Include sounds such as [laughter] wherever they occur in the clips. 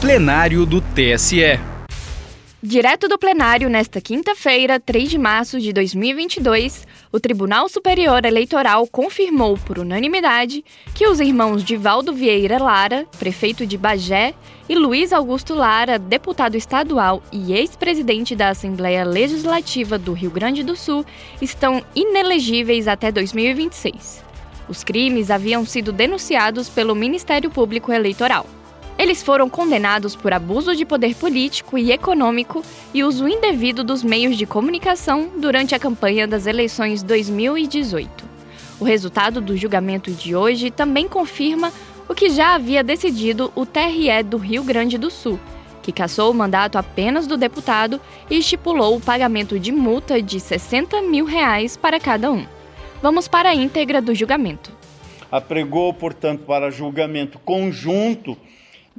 plenário do TSE. Direto do plenário, nesta quinta-feira, 3 de março de 2022, o Tribunal Superior Eleitoral confirmou por unanimidade que os irmãos Divaldo Vieira Lara, prefeito de Bagé, e Luiz Augusto Lara, deputado estadual e ex-presidente da Assembleia Legislativa do Rio Grande do Sul, estão inelegíveis até 2026. Os crimes haviam sido denunciados pelo Ministério Público Eleitoral. Eles foram condenados por abuso de poder político e econômico e uso indevido dos meios de comunicação durante a campanha das eleições 2018. O resultado do julgamento de hoje também confirma o que já havia decidido o TRE do Rio Grande do Sul, que cassou o mandato apenas do deputado e estipulou o pagamento de multa de 60 mil reais para cada um. Vamos para a íntegra do julgamento. Apregou, portanto, para julgamento conjunto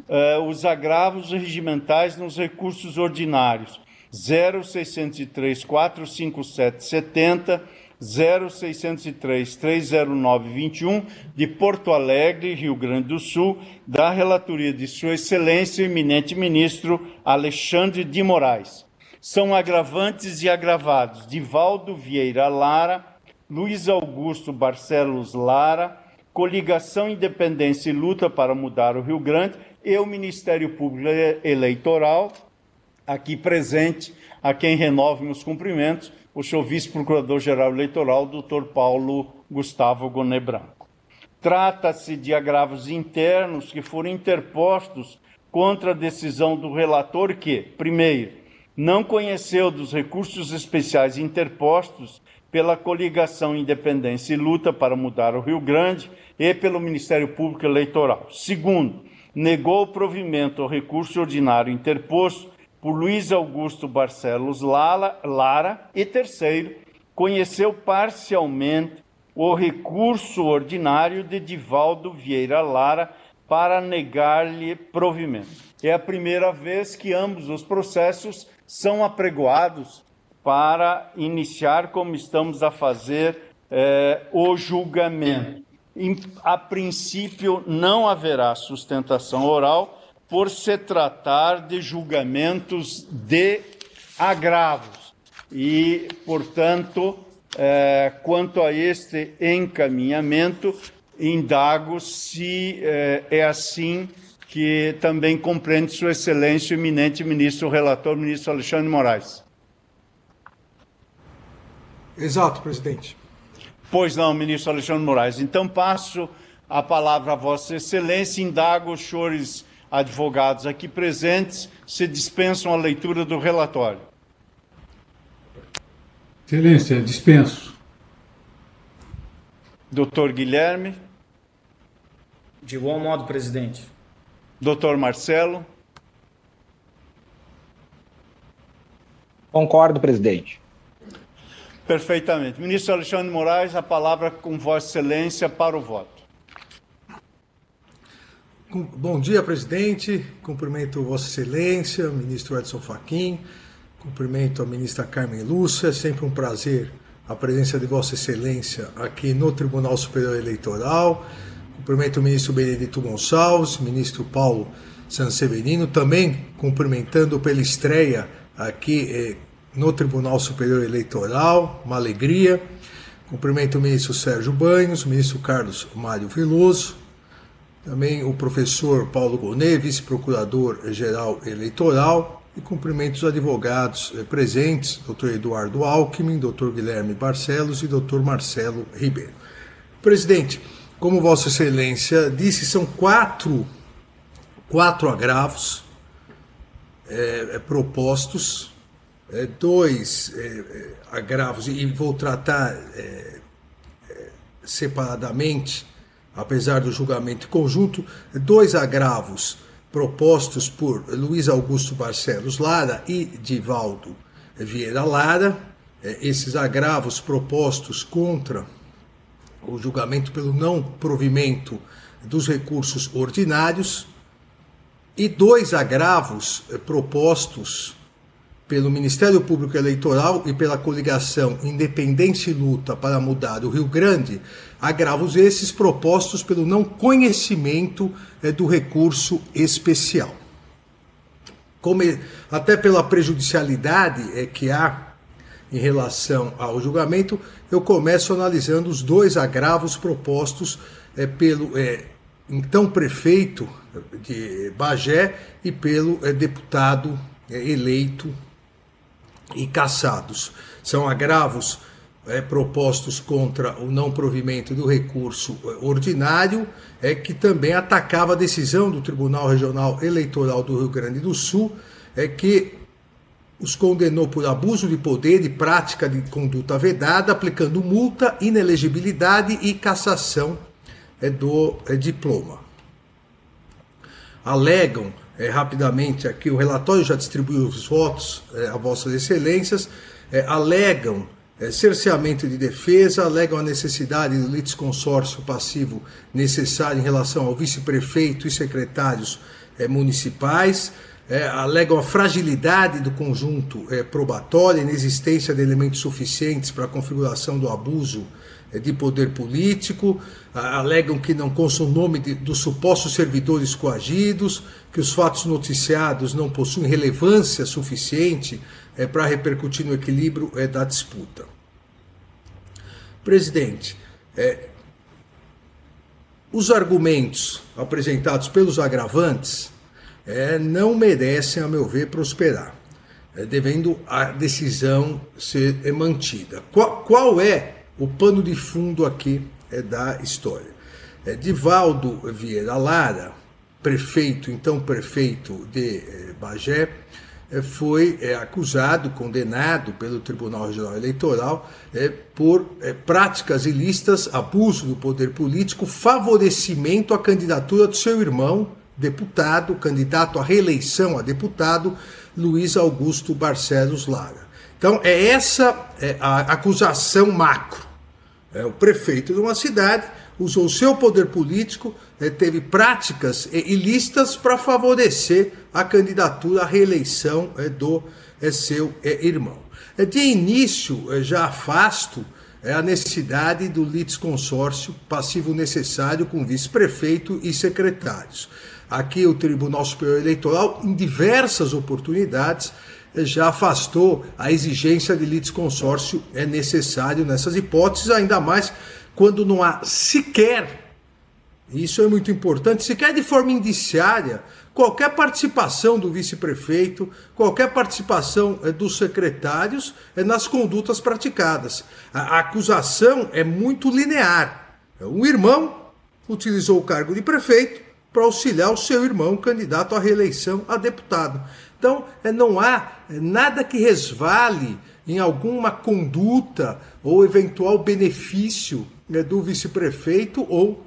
uh, os agravos regimentais nos recursos ordinários 0603 457 70 0603 309 21 de Porto Alegre, Rio Grande do Sul, da relatoria de Sua Excelência, eminente ministro Alexandre de Moraes. São agravantes e agravados Divaldo Vieira Lara, Luiz Augusto Barcelos Lara, Coligação Independência e Luta para Mudar o Rio Grande e o Ministério Público Eleitoral, aqui presente, a quem renove meus cumprimentos, o senhor vice-procurador-geral eleitoral, doutor Paulo Gustavo Goné Branco. Trata-se de agravos internos que foram interpostos contra a decisão do relator que, primeiro, não conheceu dos recursos especiais interpostos pela coligação Independência e Luta para Mudar o Rio Grande e pelo Ministério Público Eleitoral. Segundo, negou o provimento ao recurso ordinário interposto por Luiz Augusto Barcelos Lara e terceiro, conheceu parcialmente o recurso ordinário de Divaldo Vieira Lara para negar-lhe provimento. É a primeira vez que ambos os processos são apregoados para iniciar, como estamos a fazer, eh, o julgamento a princípio não haverá sustentação oral por se tratar de julgamentos de agravos. E, portanto, é, quanto a este encaminhamento, indago se é, é assim que também compreende Sua Excelência, o eminente ministro relator, ministro Alexandre Moraes. Exato, presidente. Pois não, ministro Alexandre Moraes. Então passo a palavra a Vossa Excelência, indago os senhores advogados aqui presentes se dispensam a leitura do relatório. Excelência, dispenso. Doutor Guilherme. De igual modo, presidente. Doutor Marcelo. Concordo, presidente. Perfeitamente. Ministro Alexandre Moraes, a palavra com Vossa Excelência para o voto. Bom dia, presidente. Cumprimento Vossa Excelência, ministro Edson Fachin. Cumprimento a ministra Carmen Lúcia. É sempre um prazer a presença de Vossa Excelência aqui no Tribunal Superior Eleitoral. Cumprimento o ministro Benedito Gonçalves, ministro Paulo Sanseverino, também cumprimentando pela estreia aqui eh, no Tribunal Superior Eleitoral, uma alegria. Cumprimento o ministro Sérgio Banhos, o ministro Carlos Mário Veloso, também o professor Paulo Gonet, vice-procurador-geral eleitoral, e cumprimento os advogados eh, presentes, doutor Eduardo Alckmin, doutor Guilherme Barcelos e doutor Marcelo Ribeiro. Presidente, como Vossa Excelência disse, são quatro, quatro agravos é, propostos é, dois é, agravos, e vou tratar separadamente, apesar do julgamento conjunto, dois agravos propostos por Luiz Augusto Barcelos Lara e Divaldo Vieira Lara, esses agravos propostos contra o julgamento pelo não provimento dos recursos ordinários, e dois agravos propostos pelo Ministério Público Eleitoral e pela coligação Independência e Luta para Mudar o Rio Grande, agravos esses propostos pelo não conhecimento é, do recurso especial. como, até pela prejudicialidade é, que há em relação ao julgamento, eu começo analisando os dois agravos propostos é, pelo então prefeito de Bagé e pelo deputado eleito e cassados. São agravos é, propostos contra o não provimento do recurso é, ordinário, é que também atacava a decisão do Tribunal Regional Eleitoral do Rio Grande do Sul, é que os condenou por abuso de poder e prática de conduta vedada, aplicando multa, inelegibilidade e cassação é, do é, diploma. Alegam é, rapidamente aqui, o relatório já distribuiu os votos é, a Vossas Excelências, é, alegam é, cerceamento de defesa, alegam a necessidade do litisconsórcio passivo necessário em relação ao vice-prefeito e secretários é, municipais, é, alegam a fragilidade do conjunto probatório, inexistência de elementos suficientes para a configuração do abuso de poder político, alegam que não consta o nome de, dos supostos servidores coagidos, que os fatos noticiados não possuem relevância suficiente é, para repercutir no equilíbrio é, da disputa. Presidente, é, os argumentos apresentados pelos agravantes é, não merecem, a meu ver, prosperar, é, devendo a decisão ser é, mantida. Qual, qual, é o pano de fundo aqui é, da história? É, Divaldo Vieira Lara, prefeito, então prefeito de é, Bagé, é, foi é, acusado, condenado pelo Tribunal Regional Eleitoral por práticas ilícitas, abuso do poder político, favorecimento à candidatura do seu irmão, deputado, candidato à reeleição a deputado, Luiz Augusto Barcelos Lara. Então, é essa é a acusação macro. É, o prefeito de uma cidade usou seu poder político, é, teve práticas é, ilícitas para favorecer a candidatura à reeleição é, do é, seu irmão. De início, já afasto a necessidade do litisconsórcio passivo necessário com vice-prefeito e secretários. Aqui o Tribunal Superior Eleitoral, em diversas oportunidades, já afastou a exigência de litisconsórcio é necessário nessas hipóteses, ainda mais quando não há sequer, isso é muito importante, sequer de forma indiciária, qualquer participação do vice-prefeito, qualquer participação é, dos secretários é, nas condutas praticadas. A acusação é muito linear. Um irmão utilizou o cargo de prefeito, para auxiliar o seu irmão candidato à reeleição a deputado. Então, é, não há é, nada que resvale em alguma conduta ou eventual benefício né, do vice-prefeito ou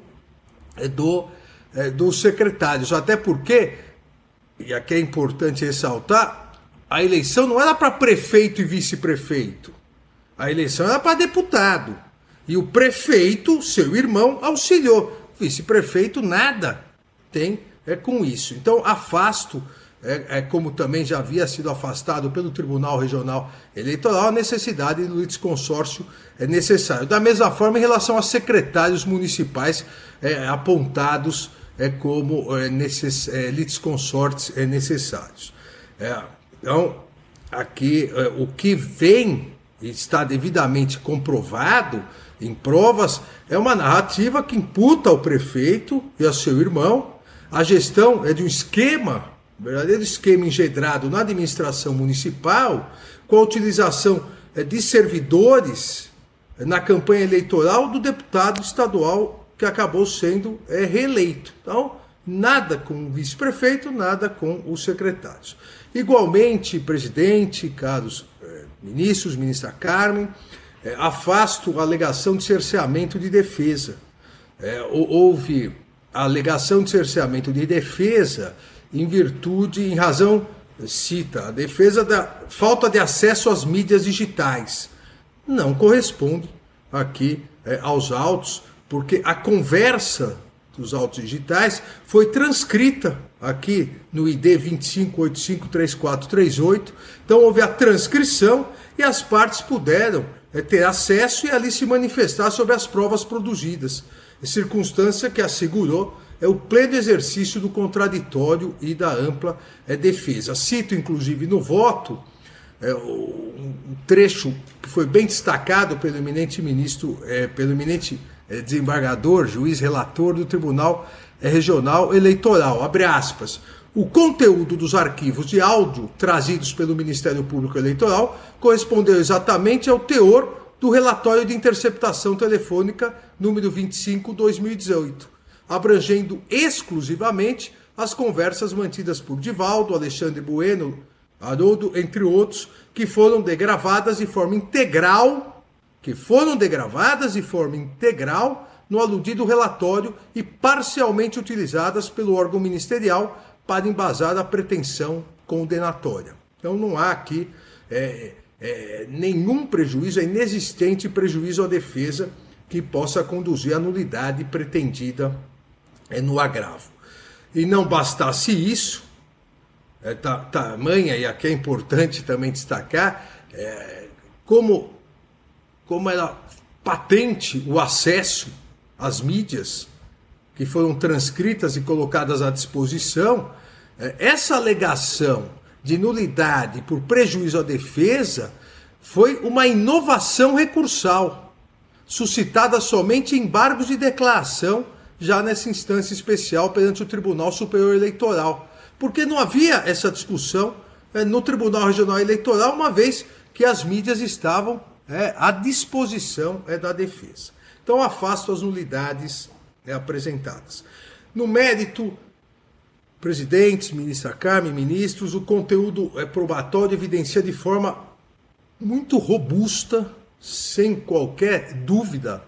é, do, dos secretários. Até porque, e aqui é importante ressaltar, a eleição não era para prefeito e vice-prefeito. A eleição era para deputado. E o prefeito, seu irmão, auxiliou. Vice-prefeito, nada tem é, com isso. Então, afasto, é, é, como também já havia sido afastado pelo Tribunal Regional Eleitoral, a necessidade do litisconsórcio é necessário. Da mesma forma, em relação a secretários municipais é, apontados é, como é, necess, é, litisconsortes é, necessários. É, então, aqui, é, o que vem está devidamente comprovado em provas é uma narrativa que imputa ao prefeito e ao seu irmão a gestão é de um esquema, um verdadeiro esquema engedrado na administração municipal, com a utilização é, de servidores é, na campanha eleitoral do deputado estadual que acabou sendo é, reeleito. Então, nada com o vice-prefeito, nada com os secretários. Igualmente, presidente, caros ministros, ministra Carmen, afasto a alegação de cerceamento de defesa. houve a alegação de cerceamento de defesa em virtude, em razão, cita, a defesa da falta de acesso às mídias digitais. Não corresponde aqui é, aos autos, porque a conversa dos autos digitais foi transcrita aqui no ID 25853438. Então houve a transcrição e as partes puderam é, ter acesso e ali se manifestar sobre as provas produzidas circunstância que assegurou é o pleno exercício do contraditório e da ampla é, defesa. Cito, inclusive, no voto, é, um trecho que foi bem destacado pelo eminente ministro, é, pelo eminente desembargador, juiz relator do Tribunal Regional Eleitoral. Abre aspas. O conteúdo dos arquivos de áudio trazidos pelo Ministério Público Eleitoral correspondeu exatamente ao teor do relatório de interceptação telefônica número 25/2018, abrangendo exclusivamente as conversas mantidas por Divaldo, Alexandre Bueno, Haroldo, entre outros, que foram degravadas de forma integral, que foram degravadas de forma integral no aludido relatório e parcialmente utilizadas pelo órgão ministerial para embasar a pretensão condenatória. Então não há aqui é, é, nenhum prejuízo, é inexistente prejuízo à defesa que possa conduzir à nulidade pretendida é, no agravo. E não bastasse isso, é, tamanha, e aqui é importante também destacar, é, como, como era patente o acesso às mídias que foram transcritas e colocadas à disposição, é, essa alegação de nulidade por prejuízo à defesa foi uma inovação recursal, suscitada somente em embargos de declaração, já nessa instância especial perante o Tribunal Superior Eleitoral, porque não havia essa discussão é, no Tribunal Regional Eleitoral, uma vez que as mídias estavam é, à disposição é, da defesa. Então, afasto as nulidades apresentadas. No mérito, presidentes, ministra Carmen, ministros, o conteúdo é probatório evidencia de forma muito robusta, sem qualquer dúvida,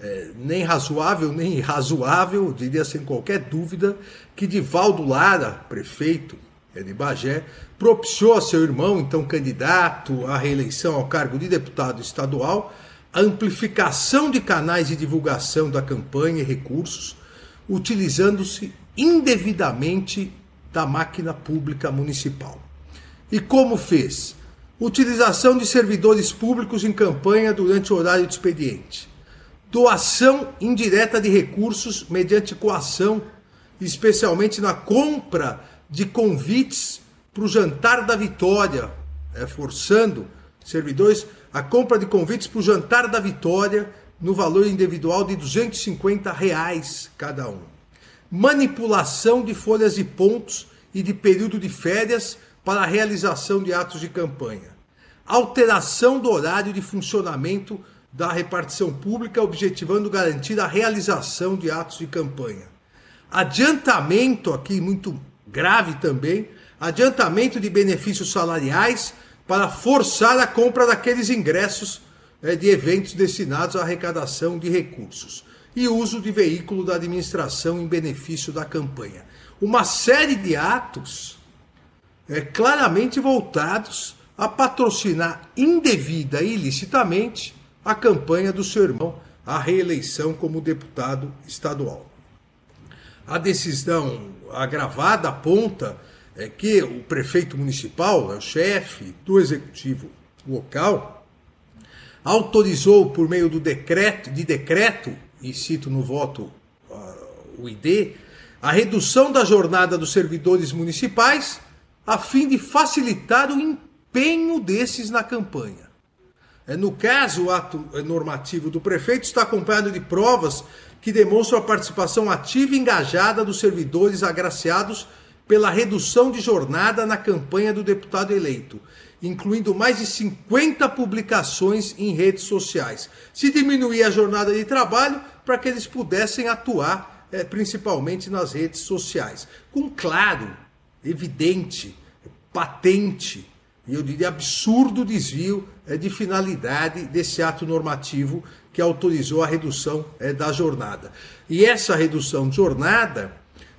é, nem razoável, nem irrazoável, diria sem qualquer dúvida, que Divaldo Lara, prefeito é, de Bagé, propiciou a seu irmão, então candidato à reeleição ao cargo de deputado estadual, a amplificação de canais de divulgação da campanha e recursos, utilizando-se indevidamente da máquina pública municipal. E como fez? Utilização de servidores públicos em campanha durante o horário de expediente. Doação indireta de recursos mediante coação, especialmente na compra de convites para o jantar da vitória, é, forçando servidores a compra de convites para o jantar da vitória no valor individual de 250 reais cada um. Manipulação de folhas de pontos e de período de férias para a realização de atos de campanha, alteração do horário de funcionamento da repartição pública, objetivando garantir a realização de atos de campanha. Adiantamento, aqui muito grave também, adiantamento de benefícios salariais para forçar a compra daqueles ingressos é, de eventos destinados à arrecadação de recursos e uso de veículo da administração em benefício da campanha. Uma série de atos é, claramente voltados a patrocinar indevida e ilicitamente a campanha do seu irmão à reeleição como deputado estadual. A decisão agravada aponta é, que o prefeito municipal, é o chefe do executivo local, autorizou por meio do decreto, de decreto e cito no voto uh, o ID, a redução da jornada dos servidores municipais a fim de facilitar o empenho desses na campanha. É, no caso, o ato normativo do prefeito está acompanhado de provas que demonstram a participação ativa e engajada dos servidores agraciados pela redução de jornada na campanha do deputado eleito, incluindo mais de 50 publicações em redes sociais. Se diminuir a jornada de trabalho, para que eles pudessem atuar é, principalmente nas redes sociais. Com claro, evidente, patente, e eu diria absurdo desvio é, de finalidade desse ato normativo que autorizou a redução é, da jornada. E essa redução de jornada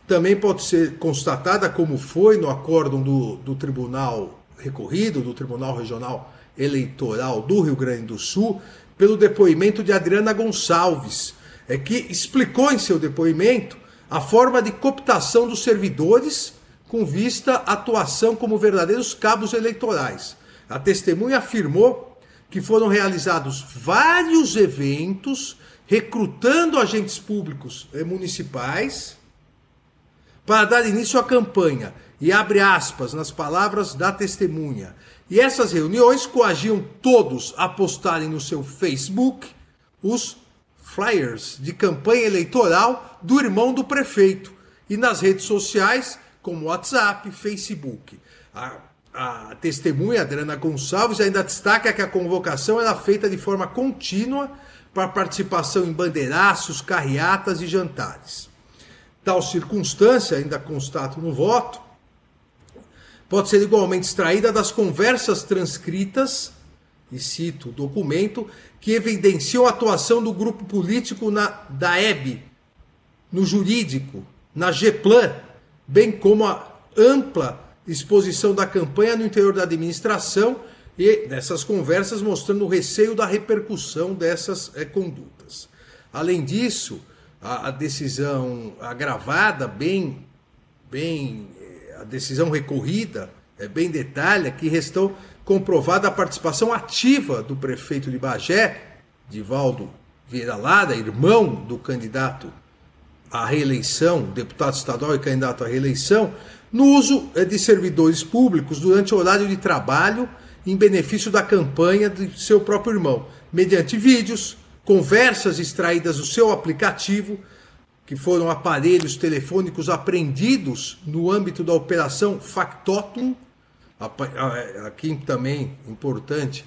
também pode ser constatada, como foi no acórdão do, do Tribunal Recorrido, do Tribunal Regional Eleitoral do Rio Grande do Sul, pelo depoimento de Adriana Gonçalves, é que explicou em seu depoimento a forma de cooptação dos servidores com vista à atuação como verdadeiros cabos eleitorais. A testemunha afirmou que foram realizados vários eventos recrutando agentes públicos municipais para dar início à campanha, e abre aspas nas palavras da testemunha. E essas reuniões coagiam todos a postarem no seu Facebook os flyers de campanha eleitoral do irmão do prefeito e nas redes sociais como WhatsApp, Facebook. A, a testemunha Adriana Gonçalves ainda destaca que a convocação era feita de forma contínua para participação em bandeiraços, carreatas e jantares. Tal circunstância, ainda constato no voto, pode ser igualmente extraída das conversas transcritas, e cito o documento, que evidenciam a atuação do grupo político na DAEB, no jurídico, na GEPLAN, bem como a ampla exposição da campanha no interior da administração e nessas conversas mostrando o receio da repercussão dessas é, condutas. Além disso, a, a, decisão agravada, bem, bem, eh, a decisão recorrida, é, bem detalha que restou comprovada a participação ativa do prefeito de Bagé, Divaldo Vieira Lara, irmão do candidato à reeleição, deputado estadual e candidato à reeleição, no uso eh, de servidores públicos durante o horário de trabalho em benefício da campanha de seu próprio irmão, mediante vídeos, conversas extraídas do seu aplicativo, que foram aparelhos telefônicos apreendidos no âmbito da operação Factotum. Aqui também importante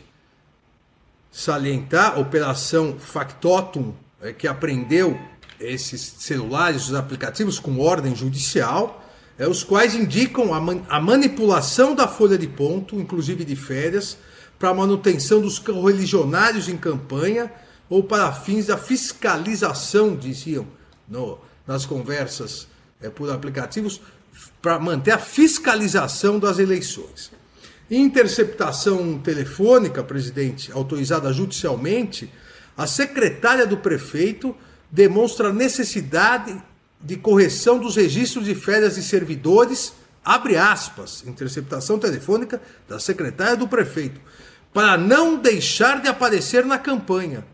salientar, operação Factotum, é, que apreendeu esses celulares, os aplicativos com ordem judicial, é, os quais indicam a, man a manipulação da folha de ponto, inclusive de férias, para manutenção dos correligionários em campanha ou para fins da fiscalização, diziam no, nas conversas é, por aplicativos, para manter a fiscalização das eleições. Interceptação telefônica, presidente, autorizada judicialmente, a secretária do prefeito demonstra a necessidade de correção dos registros de férias de servidores, abre aspas, interceptação telefônica da secretária do prefeito, para não deixar de aparecer na campanha.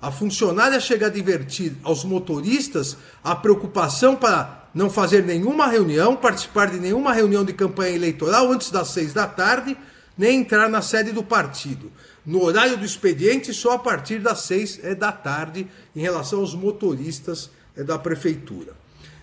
A funcionária chega a divertir aos motoristas a preocupação para não fazer nenhuma reunião, participar de nenhuma reunião de campanha eleitoral antes das seis da tarde, nem entrar na sede do partido. No horário do expediente, só a partir das seis é da tarde, em relação aos motoristas é da prefeitura.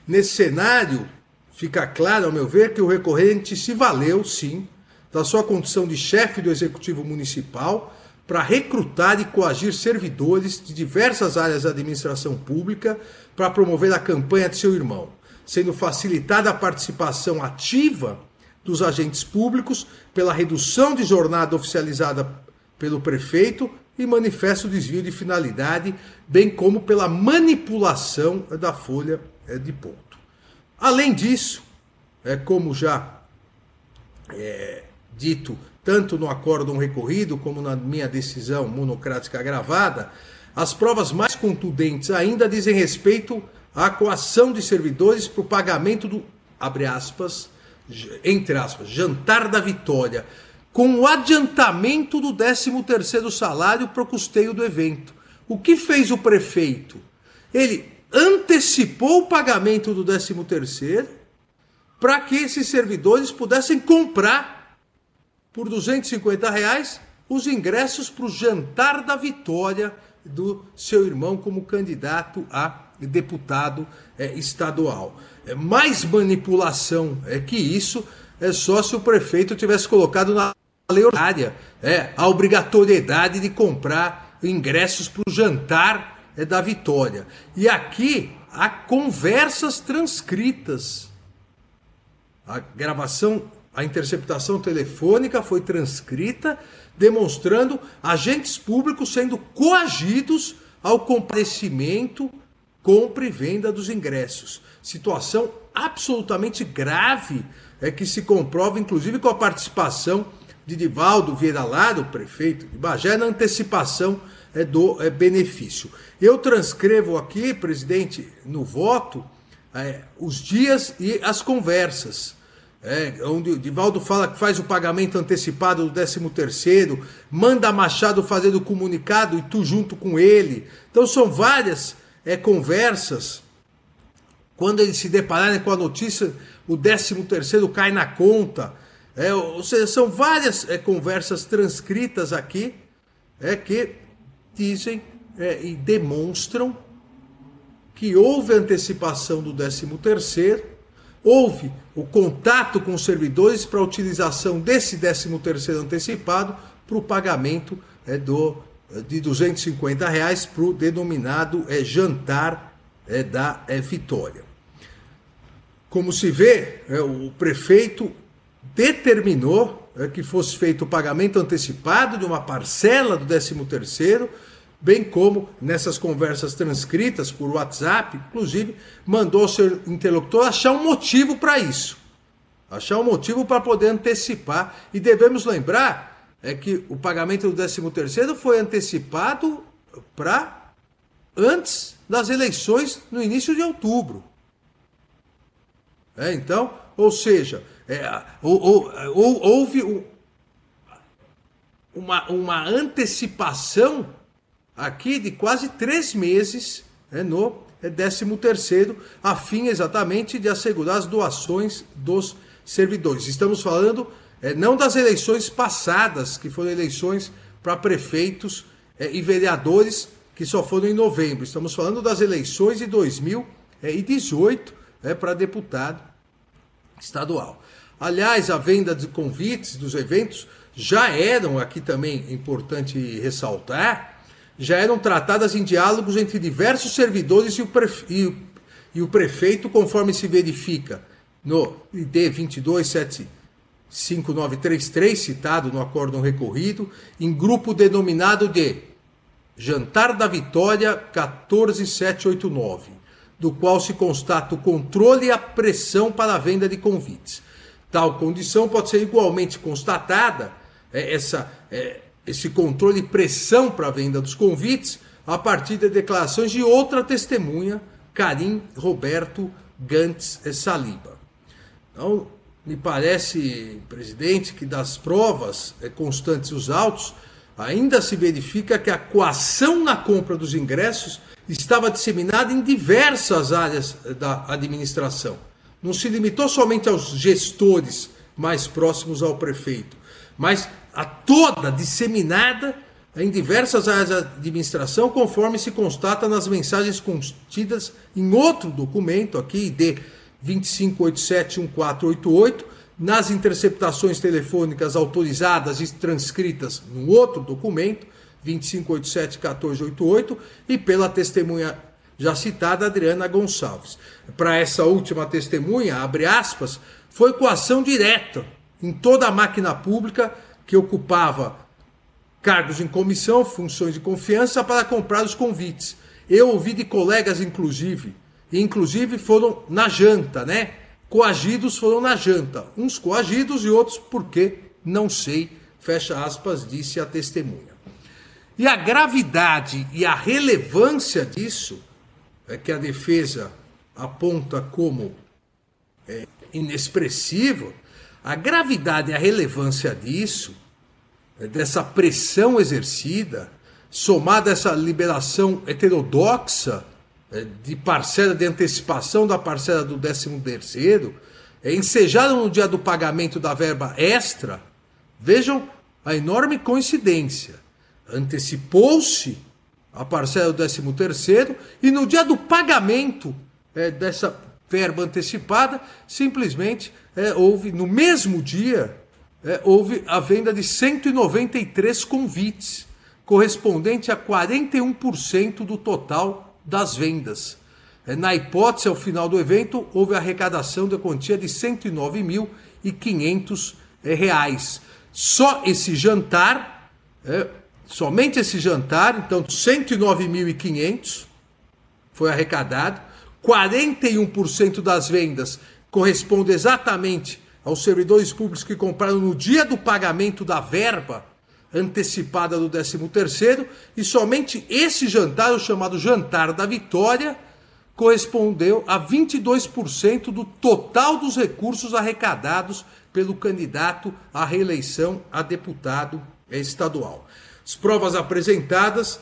Nesse cenário, fica claro, ao meu ver, que o recorrente se valeu, sim, da sua condição de chefe do executivo municipal para recrutar e coagir servidores de diversas áreas da administração pública para promover a campanha de seu irmão, sendo facilitada a participação ativa dos agentes públicos pela redução de jornada oficializada pelo prefeito e manifesto desvio de finalidade, bem como pela manipulação da folha é de ponto. Além disso, é como já é, dito tanto no acórdão recorrido como na minha decisão monocrática gravada, as provas mais contundentes ainda dizem respeito à coação de servidores para o pagamento do, abre aspas, entre aspas, jantar da vitória, com o adiantamento do 13º salário para o custeio do evento. O que fez o prefeito? Ele antecipou o pagamento do 13 terceiro para que esses servidores pudessem comprar por 250 reais os ingressos para o jantar da vitória do seu irmão como candidato a deputado é, estadual. É, mais manipulação é que isso é só se o prefeito tivesse colocado na lei ordinária é, a obrigatoriedade de comprar ingressos para o jantar é da vitória. E aqui há conversas transcritas. A gravação, a interceptação telefônica foi transcrita, demonstrando agentes públicos sendo coagidos ao comparecimento, compra e venda dos ingressos. Situação absolutamente grave é que se comprova, inclusive, com a participação de Divaldo Vieira Lara, o prefeito de Bagé, na antecipação é, do é, benefício. Eu transcrevo aqui, presidente, no voto, é, os dias e as conversas. É, onde o Divaldo fala que faz o pagamento antecipado do 13 terceiro, manda Machado fazer o comunicado e tu junto com ele. Então são várias é, conversas quando eles se depararem com a notícia, o 13 terceiro cai na conta. É, ou seja, são várias é, conversas transcritas aqui é, que dizem é, e demonstram que houve antecipação do 13 terceiro, houve o contato com os servidores para a utilização desse 13 terceiro antecipado para o pagamento é, do, de 250 reais para o denominado é, jantar é, da é, Vitória. Como se vê, é, o prefeito determinou é, que fosse feito o pagamento antecipado de uma parcela do 13º, bem como nessas conversas transcritas por WhatsApp, inclusive, mandou o seu interlocutor achar um motivo para isso. Achar um motivo para poder antecipar. E devemos lembrar é que o pagamento do 13º foi antecipado para antes das eleições no início de outubro. É, então, ou seja, é, ou, ou, ou, houve uma, uma antecipação aqui de quase três meses é, no 13 é, terceiro, a fim exatamente de assegurar as doações dos servidores. Estamos falando é, não das eleições passadas, que foram eleições para prefeitos é, e vereadores, que só foram em novembro. Estamos falando das eleições de 2018 é, para deputado estadual. Aliás, a venda de convites dos eventos já eram, aqui também é importante ressaltar, já eram tratadas em diálogos entre diversos servidores e o, prefe... e, o prefeito, conforme se verifica no ID 22759333, citado no acórdão recorrido, em grupo denominado de Jantar da Vitória 14789 do qual se constata o controle e a pressão para a venda de convites. Tal condição pode ser igualmente constatada, é, essa, é, esse controle e pressão para a venda dos convites, a partir de declarações de outra testemunha, Karim Roberto Gantz Saliba. Então, me parece, presidente, que das provas é, constantes os autos, ainda se verifica que a coação na compra dos ingressos estava disseminada em diversas áreas da administração. Não se limitou somente aos gestores mais próximos ao prefeito, mas a toda disseminada em diversas áreas da administração, conforme se constata nas mensagens contidas em outro documento, aqui de 25871488, nas interceptações telefônicas autorizadas e transcritas no outro documento, 2587-1488 e pela testemunha já citada Adriana Gonçalves. Para essa última testemunha, abre aspas, foi coação direta em toda a máquina pública que ocupava cargos em comissão, funções de confiança para comprar os convites. Eu ouvi de colegas, inclusive, e inclusive foram na janta, né? Coagidos foram na janta. Uns coagidos e outros porque não sei, fecha aspas, disse a testemunha. E a gravidade e a relevância disso é que a defesa aponta como é, inexpressivo, a gravidade e a relevância disso, é, dessa pressão exercida, somada a essa liberação heterodoxa de parcela de antecipação da parcela do 13 terceiro, é, ensejada no dia do pagamento da verba extra, vejam a enorme coincidência antecipou-se a parcela do 13 terceiro e no dia do pagamento é, dessa verba antecipada, simplesmente é, houve, no mesmo dia, é, houve a venda de 193 convites, correspondente a 41% do total das vendas. É, na hipótese, ao final do evento, houve arrecadação da quantia de R$ 109.500 é, reais. Só esse jantar é, Somente esse jantar, então 109.500 foi arrecadado, 41% das vendas corresponde exatamente aos servidores públicos que compraram no dia do pagamento da verba antecipada do 13º, e somente esse jantar, o chamado jantar da vitória, correspondeu a 22% do total dos recursos arrecadados pelo candidato à reeleição a deputado estadual. As provas apresentadas,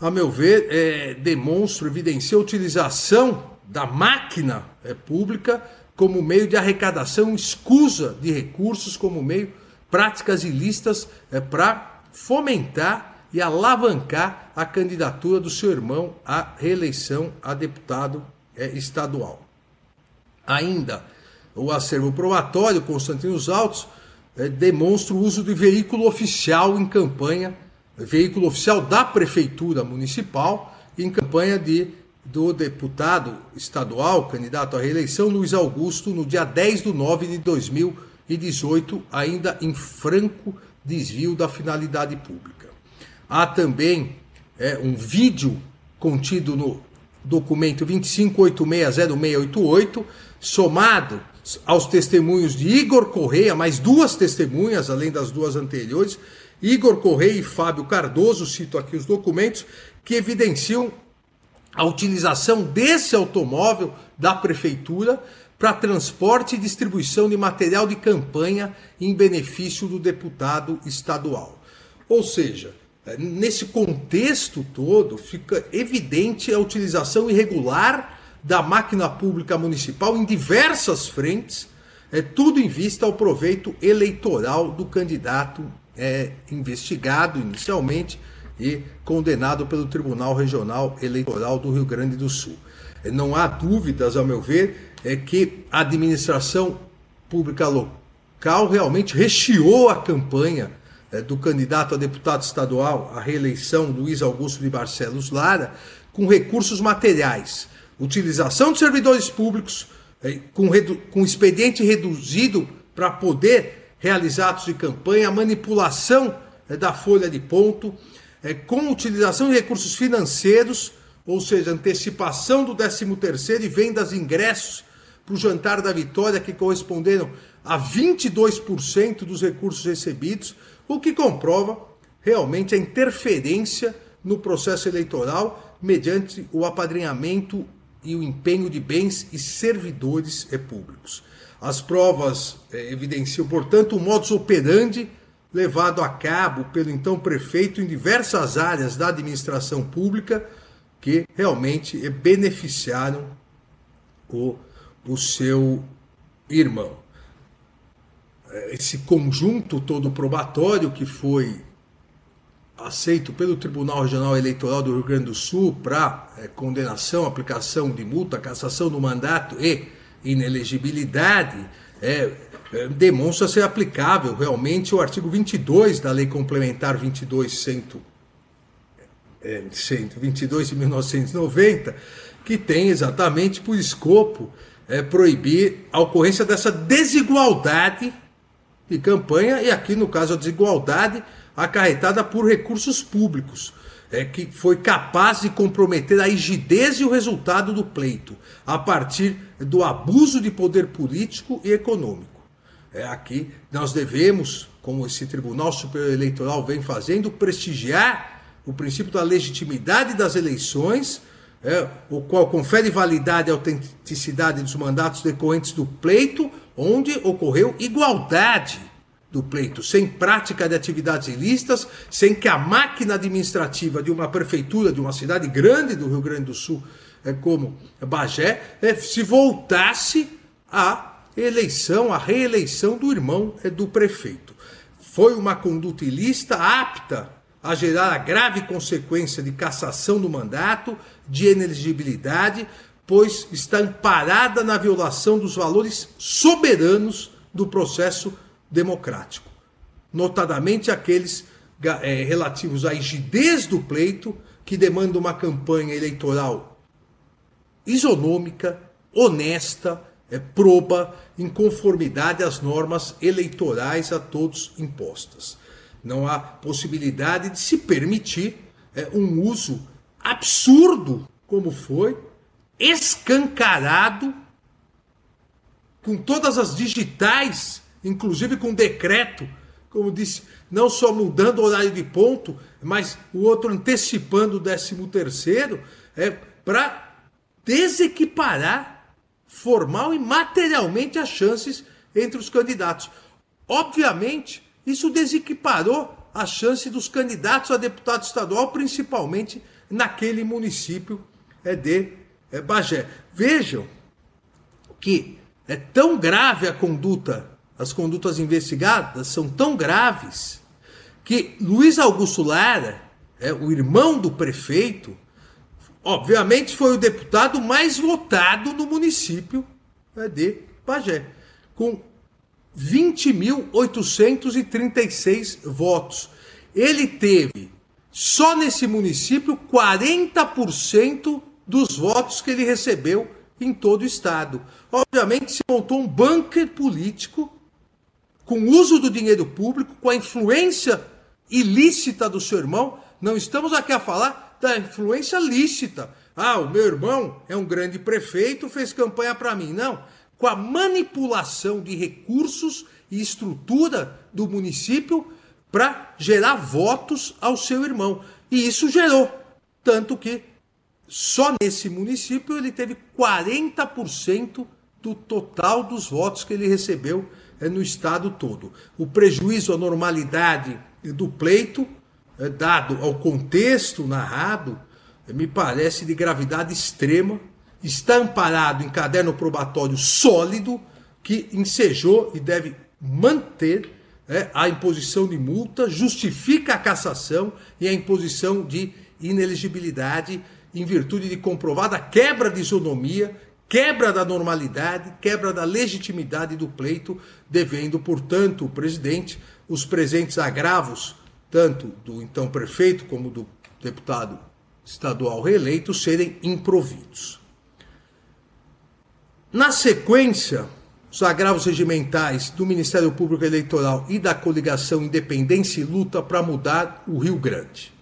a meu ver, é, demonstram, evidenciam a utilização da máquina é, pública como meio de arrecadação escusa de recursos, como meio práticas ilícitas é, para fomentar e alavancar a candidatura do seu irmão à reeleição a deputado é, estadual. Ainda, o acervo probatório Constantino Altos é, demonstra o uso de veículo oficial em campanha, veículo oficial da prefeitura municipal em campanha de do deputado estadual, candidato à reeleição, Luiz Augusto, no dia 10 de 9 de 2018, ainda em franco desvio da finalidade pública. Há também é, um vídeo contido no documento 25860688, somado aos testemunhos de Igor Correia, mais duas testemunhas, além das duas anteriores, Igor Correia e Fábio Cardoso, cito aqui os documentos, que evidenciam a utilização desse automóvel da prefeitura para transporte e distribuição de material de campanha em benefício do deputado estadual. Ou seja, nesse contexto todo, fica evidente a utilização irregular da máquina pública municipal em diversas frentes, é tudo em vista ao proveito eleitoral do candidato é, investigado inicialmente e condenado pelo Tribunal Regional Eleitoral do Rio Grande do Sul. É, não há dúvidas, ao meu ver, é que a administração pública local realmente recheou a campanha é, do candidato a deputado estadual à reeleição Luiz Augusto de Barcelos Lara com recursos materiais, utilização de servidores públicos é, com, com expediente reduzido para poder realizar atos de campanha, manipulação é, da folha de ponto, é, com utilização de recursos financeiros, ou seja, antecipação do 13º e vendas de ingressos para o jantar da vitória que corresponderam a 22% dos recursos recebidos, o que comprova realmente a interferência no processo eleitoral mediante o apadrinhamento e o empenho de bens e servidores públicos. As provas é, evidenciam, portanto, o modus operandi levado a cabo pelo então prefeito em diversas áreas da administração pública que realmente beneficiaram o, o seu irmão. Esse conjunto todo probatório que foi aceito pelo Tribunal Regional Eleitoral do Rio Grande do Sul para é, condenação, aplicação de multa, cassação do mandato e inelegibilidade, é, é, demonstra ser aplicável realmente o artigo 22 da Lei Complementar 22 100, é, 122 de 1990, que tem exatamente por escopo é, proibir a ocorrência dessa desigualdade de campanha, e aqui no caso a desigualdade acarretada por recursos públicos, é, que foi capaz de comprometer a rigidez e o resultado do pleito, a partir do abuso de poder político e econômico. É, aqui nós devemos, como esse Tribunal Superior Eleitoral vem fazendo, prestigiar o princípio da legitimidade das eleições, é, o qual confere validade e autenticidade dos mandatos decorrentes do pleito, onde ocorreu igualdade do pleito, sem prática de atividades ilícitas, sem que a máquina administrativa de uma prefeitura de uma cidade grande do Rio Grande do Sul, é, como Bagé, é, se voltasse a eleição, a reeleição do irmão é do prefeito. Foi uma conduta ilícita apta a gerar a grave consequência de cassação do mandato, de inelegibilidade, pois está amparada na violação dos valores soberanos do processo democrático, notadamente aqueles é, relativos à rigidez do pleito, que demanda uma campanha eleitoral isonômica, honesta, é, proba em conformidade às normas eleitorais a todos impostas. Não há possibilidade de se permitir é, um uso absurdo, como foi, escancarado, com todas as digitais, inclusive com decreto, como disse, não só mudando o horário de ponto, mas o outro antecipando o 13 terceiro, é, para desequiparar formal e materialmente as chances entre os candidatos. Obviamente, isso desequiparou a chance dos candidatos a deputado estadual, principalmente naquele município é de é, Bagé. Vejam que é tão grave a conduta, as condutas investigadas são tão graves que Luiz Augusto Lara, é, o irmão do prefeito, obviamente foi o deputado mais votado no município é, de Bagé, com 20.836 votos. Ele teve, só nesse município, 40% dos votos que ele recebeu em todo o estado. Obviamente, se montou um bunker político com uso do dinheiro público, com a influência ilícita do seu irmão. Não estamos aqui a falar da influência lícita. Ah, o meu irmão é um grande prefeito, fez campanha para mim. Não. Com a manipulação de recursos e estrutura do município para gerar votos ao seu irmão. E isso gerou. Tanto que só nesse município ele teve 40% do total dos votos que ele recebeu é, no estado todo. O prejuízo à normalidade do pleito, é, dado ao contexto narrado, me parece de gravidade extrema. Está amparado em caderno probatório sólido que ensejou e deve manter é, a imposição de multa, justifica a cassação e a imposição de inelegibilidade em virtude de comprovada quebra de isonomia, quebra da normalidade, quebra da legitimidade do pleito, devendo, portanto, o presidente os presentes agravos, tanto do então prefeito como do deputado estadual reeleito, serem improvidos. Na sequência, os agravos regimentais do Ministério Público Eleitoral e da coligação Independência e Luta para mudar o Rio Grande.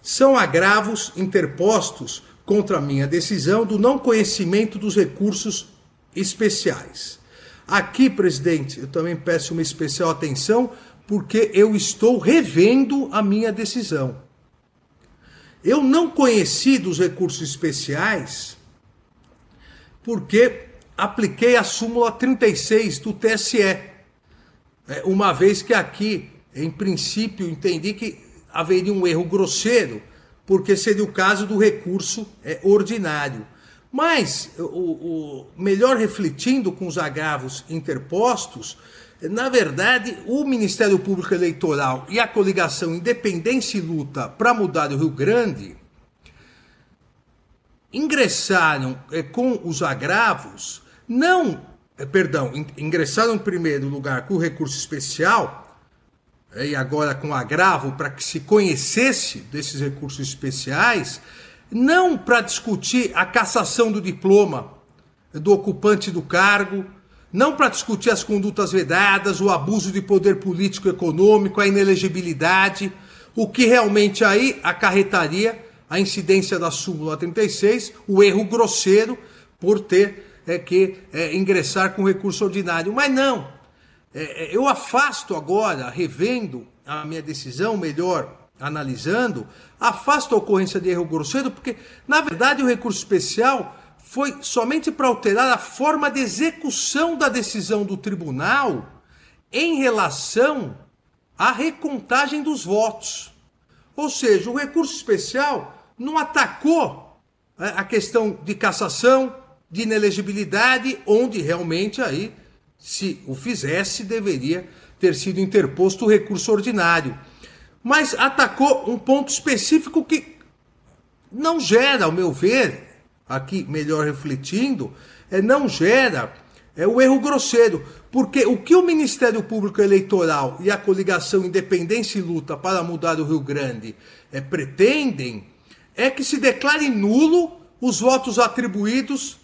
São agravos interpostos contra a minha decisão do não conhecimento dos recursos especiais. Aqui, presidente, eu também peço uma especial atenção porque eu estou revendo a minha decisão. Eu não conheci dos recursos especiais porque apliquei a súmula 36 do TSE. É, uma vez que aqui, em princípio, entendi que haveria um erro grosseiro, porque seria o caso do recurso é, ordinário. Mas, o, o, melhor refletindo com os agravos interpostos, na verdade, o Ministério Público Eleitoral e a coligação Independência e Luta para mudar o Rio Grande ingressaram é, com os agravos, não, é, perdão, ingressaram em primeiro lugar com o recurso especial, e agora com agravo para que se conhecesse desses recursos especiais, não para discutir a cassação do diploma do ocupante do cargo, não para discutir as condutas vedadas, o abuso de poder político e econômico, a inelegibilidade, o que realmente aí acarretaria a incidência da súmula 36, o erro grosseiro por ter é, que é, ingressar com recurso ordinário. Mas não, é, é, eu afasto agora, revendo a minha decisão, melhor analisando, afasto a ocorrência de erro grosseiro, porque, na verdade, o recurso especial foi somente para alterar a forma de execução da decisão do tribunal em relação à recontagem dos votos. Ou seja, o recurso especial não atacou é, a questão de cassação, de inelegibilidade, onde realmente aí se o fizesse, deveria ter sido interposto o recurso ordinário. Mas atacou um ponto específico que não gera, ao meu ver, aqui melhor refletindo, é, não gera é o erro grosseiro, porque o que o Ministério Público Eleitoral e a coligação Independência e Luta para mudar o Rio Grande é, pretendem é que se declare nulo os votos atribuídos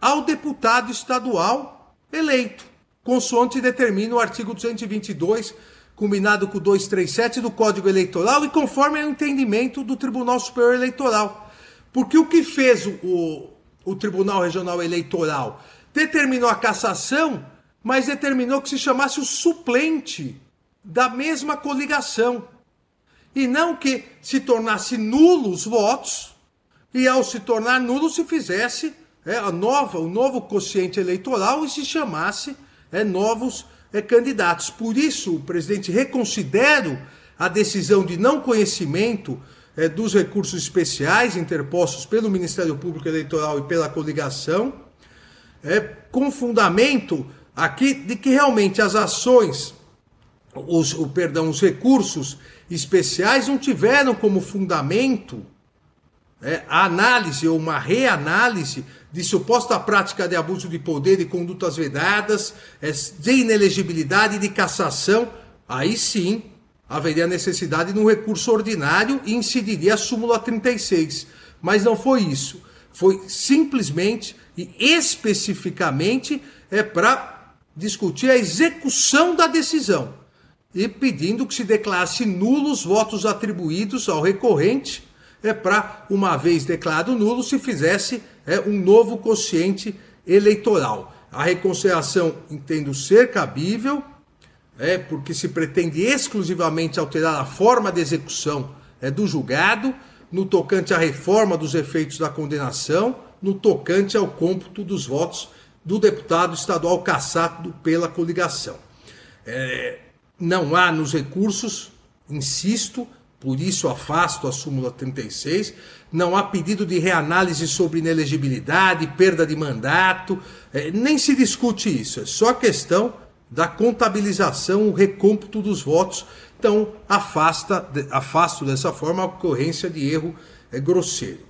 ao deputado estadual eleito consoante determina o artigo 222, combinado com o 237 do Código Eleitoral e conforme o entendimento do Tribunal Superior Eleitoral. Porque o que fez o, o Tribunal Regional Eleitoral? Determinou a cassação, mas determinou que se chamasse o suplente da mesma coligação. E não que se tornasse nulo os votos, e ao se tornar nulo se fizesse é, a nova, o novo quociente eleitoral e se chamasse é, novos é, candidatos. Por isso, o presidente reconsidero a decisão de não conhecimento é, dos recursos especiais interpostos pelo Ministério Público Eleitoral e pela coligação, é, com fundamento aqui de que realmente as ações, os, o, perdão, os recursos especiais não tiveram como fundamento é, a análise ou uma reanálise de suposta prática de abuso de poder e condutas vedadas, é, de inelegibilidade de cassação, aí sim haveria necessidade de um recurso ordinário e incidiria a súmula 36. Mas não foi isso. Foi simplesmente e especificamente é para discutir a execução da decisão e pedindo que se declarasse nulos votos atribuídos ao recorrente é para, uma vez declarado nulo, se fizesse é, um novo quociente eleitoral. A reconciliação entendo ser cabível, é, porque se pretende exclusivamente alterar a forma de execução é, do julgado, no tocante à reforma dos efeitos da condenação, no tocante ao cômputo dos votos do deputado estadual caçado pela coligação. É, não há nos recursos, insisto, por isso afasto a súmula 36, não há pedido de reanálise sobre inelegibilidade, perda de mandato, é, nem se discute isso, é só questão da contabilização, o recômputo dos votos. Então, afasta, afasto dessa forma a ocorrência de erro é, grosseiro.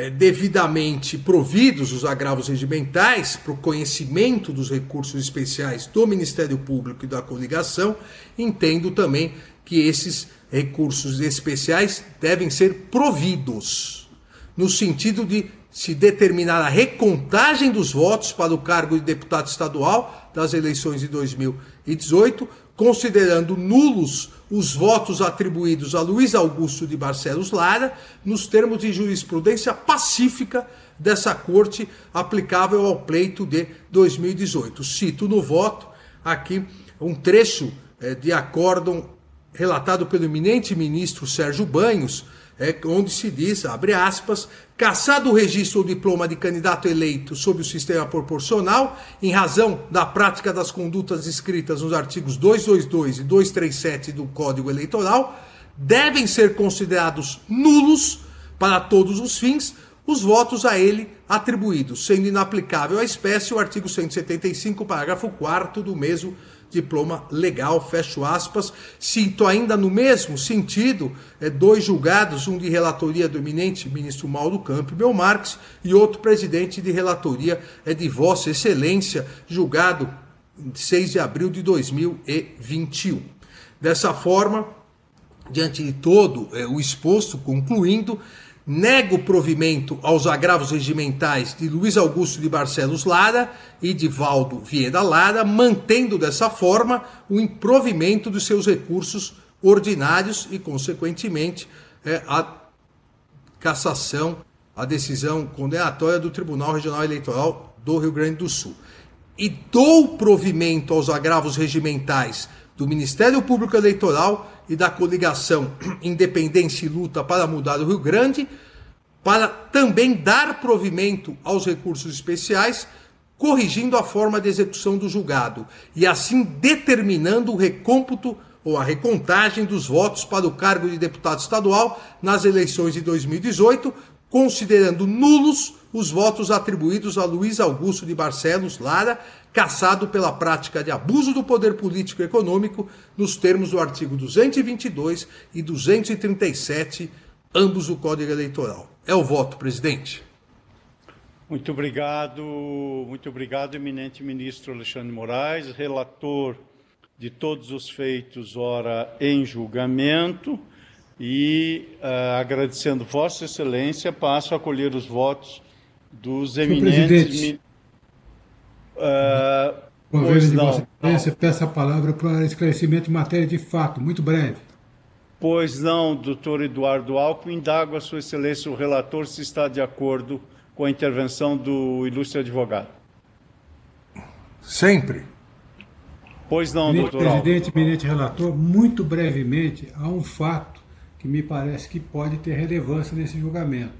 É, devidamente providos os agravos regimentais para o conhecimento dos recursos especiais do Ministério Público e da coligação, entendo também que esses recursos especiais devem ser providos, no sentido de se determinar a recontagem dos votos para o cargo de deputado estadual das eleições de 2018, considerando nulos os votos atribuídos a Luiz Augusto de Barcelos Lara, nos termos de jurisprudência pacífica dessa corte aplicável ao pleito de 2018. Cito no voto aqui um trecho eh, de acórdão relatado pelo eminente ministro Sérgio Banhos, é, onde se diz, abre aspas, caçado o registro ou diploma de candidato eleito sob o sistema proporcional, em razão da prática das condutas escritas nos artigos 222 e 237 do Código Eleitoral, devem ser considerados nulos para todos os fins os votos a ele atribuídos, sendo inaplicável à espécie o artigo 175, parágrafo 4 do mesmo diploma legal, fecho aspas. Cito ainda no mesmo sentido é, dois julgados, um de relatoria do eminente ministro Mauro Campo Belmarques e outro presidente de relatoria é de Vossa Excelência, julgado 6 de abril de 2021. Dessa forma, diante de todo é, o exposto, concluindo, nega o provimento aos agravos regimentais de Luiz Augusto de Barcelos Lara e de Valdo Vieira Lara, mantendo dessa forma o improvimento dos seus recursos ordinários e, consequentemente, é, a cassação, a decisão condenatória do Tribunal Regional Eleitoral do Rio Grande do Sul. E dou provimento aos agravos regimentais do Ministério Público Eleitoral e da coligação [clears throat] Independência e Luta para Mudar o Rio Grande, para também dar provimento aos recursos especiais, corrigindo a forma de execução do julgado e assim determinando o recômputo ou a recontagem dos votos para o cargo de deputado estadual nas eleições de 2018, considerando nulos os votos atribuídos a Luiz Augusto de Barcelos Lara, caçado pela prática de abuso do poder político e econômico, nos termos do artigo 222 e 237, ambos do Código Eleitoral. É o voto, presidente. Muito obrigado, muito obrigado, eminente ministro Alexandre Moraes, relator de todos os feitos, ora em julgamento. E uh, agradecendo Vossa Excelência, passo a acolher os votos dos eminentes. Uh, Com a de Vossa Excelência, peço a palavra para esclarecimento de matéria de fato, muito breve. Pois não, doutor Eduardo Alckmin, indago a Sua Excelência o relator se está de acordo com a intervenção do ilustre advogado. Sempre. Pois não, eminente doutor Presidente, eminente relator, muito brevemente, há um fato que me parece que pode ter relevância nesse julgamento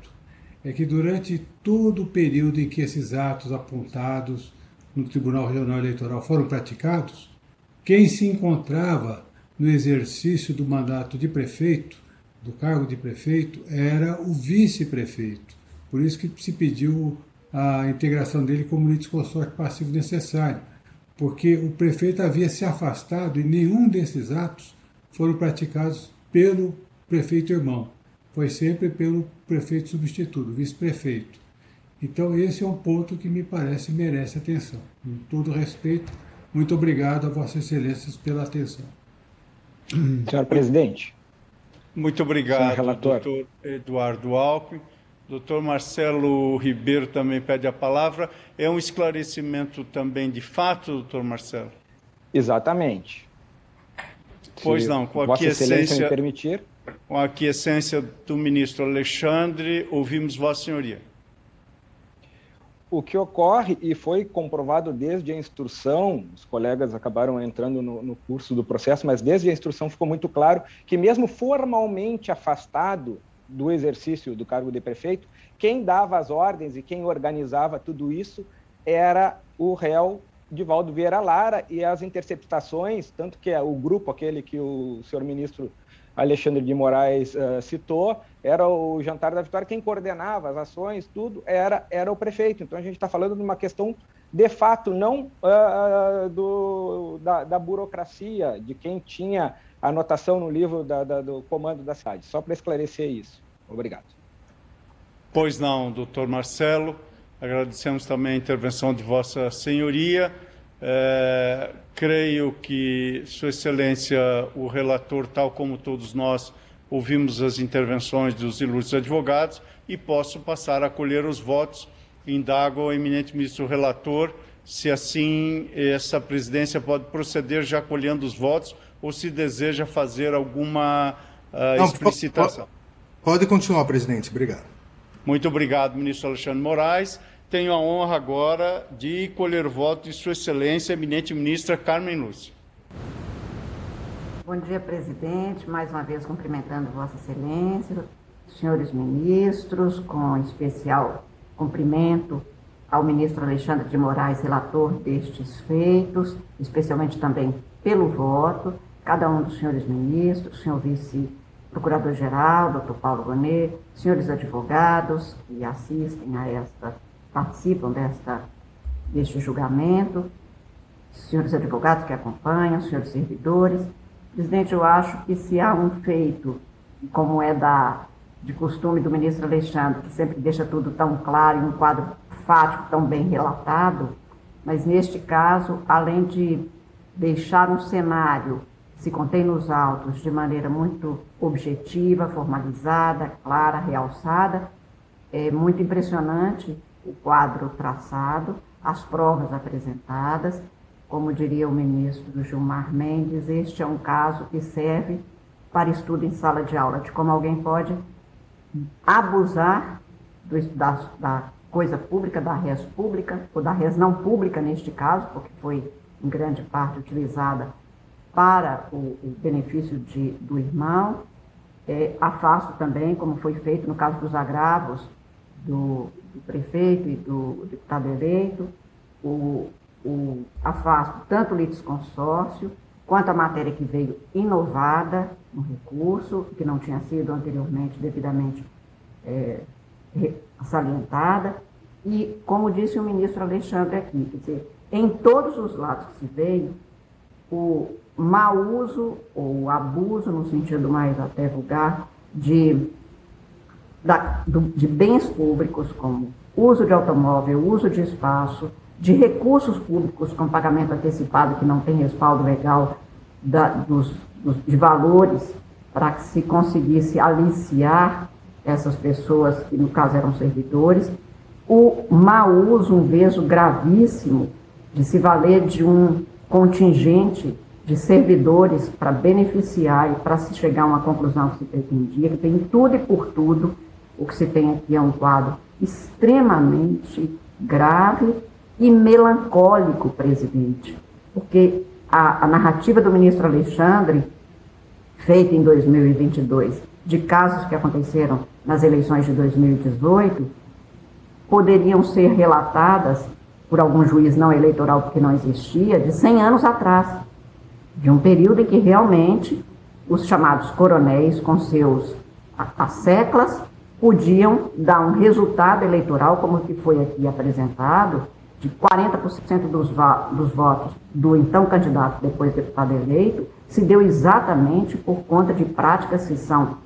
é que durante todo o período em que esses atos apontados no Tribunal Regional Eleitoral foram praticados, quem se encontrava no exercício do mandato de prefeito do cargo de prefeito era o vice-prefeito. Por isso que se pediu a integração dele como litisconsorte passivo necessário, porque o prefeito havia se afastado e nenhum desses atos foram praticados pelo prefeito irmão. Foi sempre pelo prefeito substituto, vice-prefeito. Então, esse é um ponto que me parece merece atenção. Com todo respeito, muito obrigado a Vossas Excelências pela atenção. Senhor presidente. Muito obrigado, doutor Eduardo Alckmin. Doutor Marcelo Ribeiro também pede a palavra. É um esclarecimento também de fato, doutor Marcelo? Exatamente. Pois Se não, com a Vossa aquiescência, me permitir. Com a aquiescência do ministro Alexandre, ouvimos Vossa Senhoria. O que ocorre, e foi comprovado desde a instrução, os colegas acabaram entrando no, no, curso do processo, mas desde a instrução ficou muito claro que, mesmo formalmente afastado do exercício do cargo de prefeito, quem dava as ordens e quem organizava tudo isso era o réu Divaldo Vieira Lara e as interceptações, tanto que é o grupo, aquele que o senhor ministro Alexandre de Moraes uh, citou, era o Jantar da Vitória, quem coordenava as ações, tudo, era, era o prefeito. Então a gente está falando de uma questão de fato, não uh, do, da, da, burocracia, de quem tinha anotação no livro da, da, do comando da cidade. Só para esclarecer isso. Obrigado. Pois não, doutor Marcelo. Agradecemos também a intervenção de Vossa Senhoria. É, creio que Sua Excelência, o relator, tal como todos nós, ouvimos as intervenções dos ilustres advogados e posso passar a colher os votos. Indago ao eminente ministro relator se assim essa presidência pode proceder já colhendo os votos ou se deseja fazer alguma uh, Não, explicitação. Pode continuar, presidente. Obrigado. Muito obrigado, ministro Alexandre Moraes. Tenho a honra agora de colher o voto de Sua Excelência, eminente ministra Carmen Lúcia. Bom dia, presidente. Mais uma vez cumprimentando Vossa Excelência, senhores ministros, com especial cumprimento ao ministro Alexandre de Moraes, relator destes feitos, especialmente também pelo voto, cada um dos senhores ministros, senhor vice-procurador-geral, doutor Paulo Bonet, senhores advogados que assistem a esta participam desta, deste julgamento, senhores advogados que acompanham, senhores servidores. Presidente, eu acho que se há um feito, como é da, de costume do ministro Alexandre, que sempre deixa tudo tão claro e um quadro fático tão bem relatado, mas neste caso, além de deixar um cenário que se contém nos autos de maneira muito objetiva, formalizada, clara, realçada, é muito impressionante o quadro traçado, as provas apresentadas. Como diria o ministro Gilmar Mendes, este é um caso que serve para estudo em sala de aula, de como alguém pode abusar do, da, da coisa pública, da res pública, ou da res não pública neste caso, porque foi em grande parte utilizada para o, o benefício de, do irmão. É, afasto também, como foi feito no caso dos agravos do, do prefeito e do deputado eleito, o, o afasto tanto o litisconsórcio quanto a matéria que veio inovada no recurso, que não tinha sido anteriormente devidamente é, salientada, e, como disse o ministro Alexandre aqui, quer dizer, em todos os lados que se veio, o mau uso ou abuso, no sentido mais até vulgar, de da, do, de bens públicos, como uso de automóvel, uso de espaço, de recursos públicos com pagamento antecipado que não tem respaldo legal da, dos, dos, de valores para que se conseguisse aliciar essas pessoas, que no caso eram servidores, o mau uso, um vejo gravíssimo, de se valer de um contingente de servidores para beneficiar e para se chegar a uma conclusão que se pretendia, que tem tudo e por tudo o que se tem aqui é um quadro extremamente grave e melancólico, presidente, porque a, a narrativa do ministro Alexandre, feita em 2022, de casos que aconteceram nas eleições de 2018, poderiam ser relatadas por algum juiz não eleitoral, porque não existia, de 100 anos atrás, de um período em que realmente os chamados coronéis, com seus as seclas podiam dar um resultado eleitoral, como o que foi aqui apresentado, de 40% dos, dos votos do então candidato, depois deputado eleito, se deu exatamente por conta de práticas que são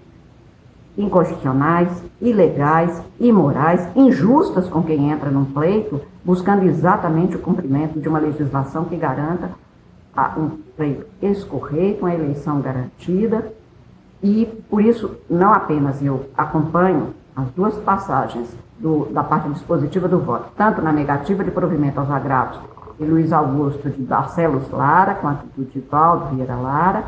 inconstitucionais, ilegais, imorais, injustas com quem entra num pleito, buscando exatamente o cumprimento de uma legislação que garanta um pleito escorreito, uma eleição garantida, e por isso não apenas eu acompanho as duas passagens do, da parte dispositiva do voto, tanto na negativa de provimento aos agravos de Luiz Augusto de Barcelos Lara, quanto do Divaldo Vieira Lara,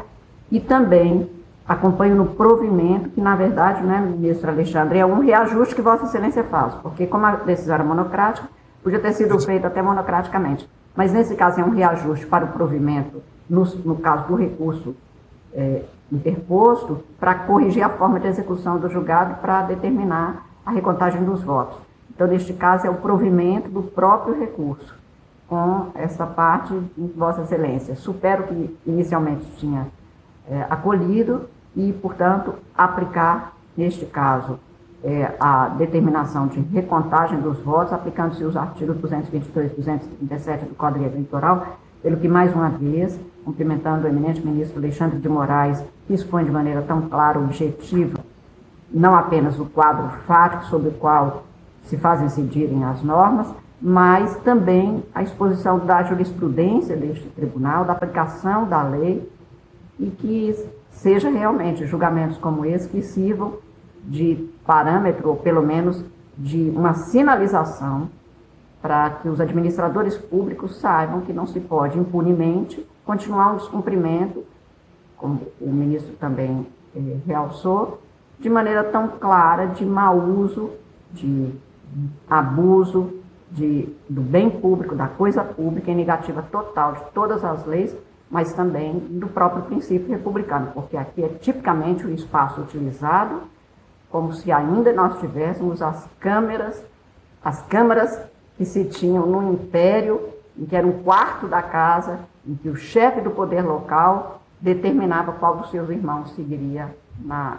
e também acompanho no provimento, que na verdade, né, ministro Alexandre, é um reajuste que Vossa Excelência faz, porque como a decisão era monocrática, podia ter sido feito até monocraticamente. Mas nesse caso é um reajuste para o provimento, no, no caso do recurso é, interposto, para corrigir a forma de execução do julgado para determinar a recontagem dos votos. Então, neste caso, é o provimento do próprio recurso, com essa parte de Vossa Excelência. Supero que inicialmente tinha é, acolhido, e, portanto, aplicar, neste caso, é, a determinação de recontagem dos votos, aplicando-se os artigos 222 e 237 do Código Eleitoral, pelo que, mais uma vez, cumprimentando o eminente ministro Alexandre de Moraes, que expõe de maneira tão clara, objetiva, não apenas o quadro fático sobre o qual se fazem incidirem as normas, mas também a exposição da jurisprudência deste tribunal, da aplicação da lei, e que seja realmente julgamentos como esse que sirvam de parâmetro, ou pelo menos de uma sinalização para que os administradores públicos saibam que não se pode impunemente continuar um descumprimento, como o ministro também eh, realçou, de maneira tão clara de mau uso, de abuso de, do bem público, da coisa pública, em negativa total de todas as leis mas também do próprio princípio republicano, porque aqui é tipicamente o espaço utilizado como se ainda nós tivéssemos as câmeras, as câmaras que se tinham no império, que era um quarto da casa, em que o chefe do poder local determinava qual dos seus irmãos seguiria na,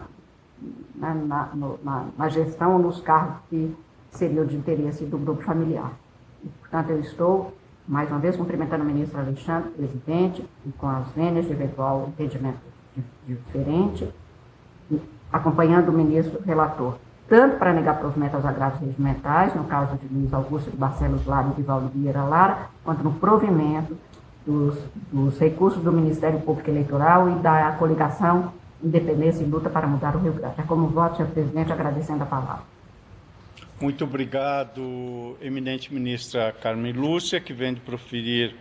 na, na, na, na gestão ou nos cargos que seriam de interesse do grupo familiar. E, portanto, eu estou mais uma vez, cumprimentando o ministro Alexandre, presidente, e com as vênias de eventual entendimento diferente, acompanhando o ministro relator, tanto para negar provimento aos agravos regimentais, no caso de Luiz Augusto de Barcelos Lara e de Vieira Lara, quanto no provimento dos, dos recursos do Ministério Público Eleitoral e da coligação Independência e Luta para Mudar o Rio Grande. É como voto, senhor presidente, agradecendo a palavra. Muito obrigado, eminente ministra Carmen Lúcia, que vem de proferir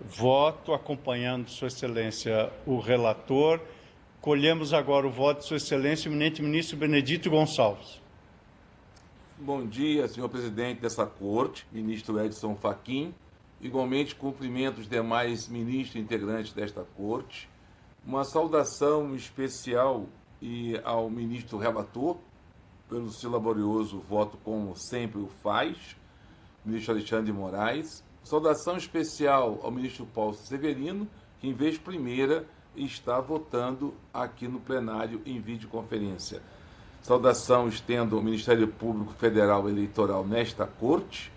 voto, acompanhando Sua Excelência o relator. Colhemos agora o voto de Sua Excelência, o eminente ministro Benedito Gonçalves. Bom dia, senhor presidente dessa corte, ministro Edson Fachin. Igualmente cumprimento os demais ministros integrantes desta corte. Uma saudação especial e ao ministro relator, pelo seu laborioso voto, como sempre o faz, ministro Alexandre Moraes. Saudação especial ao ministro Paulo Severino, que em vez primeira está votando aqui no plenário em videoconferência. Saudação estendo ao Ministério Público Federal Eleitoral nesta corte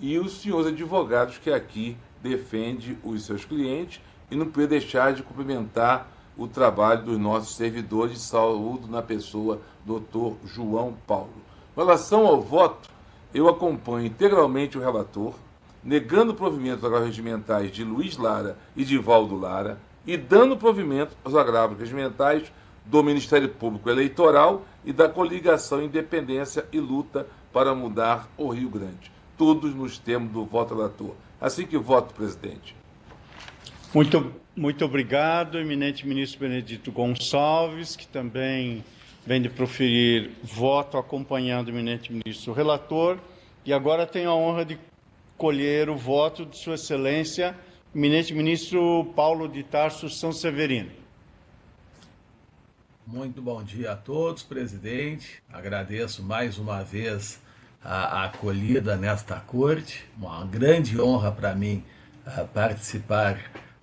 e os senhores advogados que aqui defende os seus clientes e não poder deixar de cumprimentar o trabalho dos nossos servidores de saúde na pessoa doutor João Paulo. Com relação ao voto, eu acompanho integralmente o relator, negando provimento aos agravos regimentais de Luiz Lara e de Valdo Lara, e dando provimento aos agravos regimentais do Ministério Público Eleitoral e da coligação Independência e Luta para mudar o Rio Grande. Todos nos termos do voto relator. Assim que voto, presidente. Muito, muito obrigado, eminente ministro Benedito Gonçalves, que também vem de proferir voto acompanhando o eminente ministro relator. E agora tenho a honra de colher o voto de Sua Excelência, eminente ministro Paulo de Tarso São Severino. Muito bom dia a todos, presidente. Agradeço mais uma vez a, a acolhida nesta corte. Uma grande honra para mim uh, participar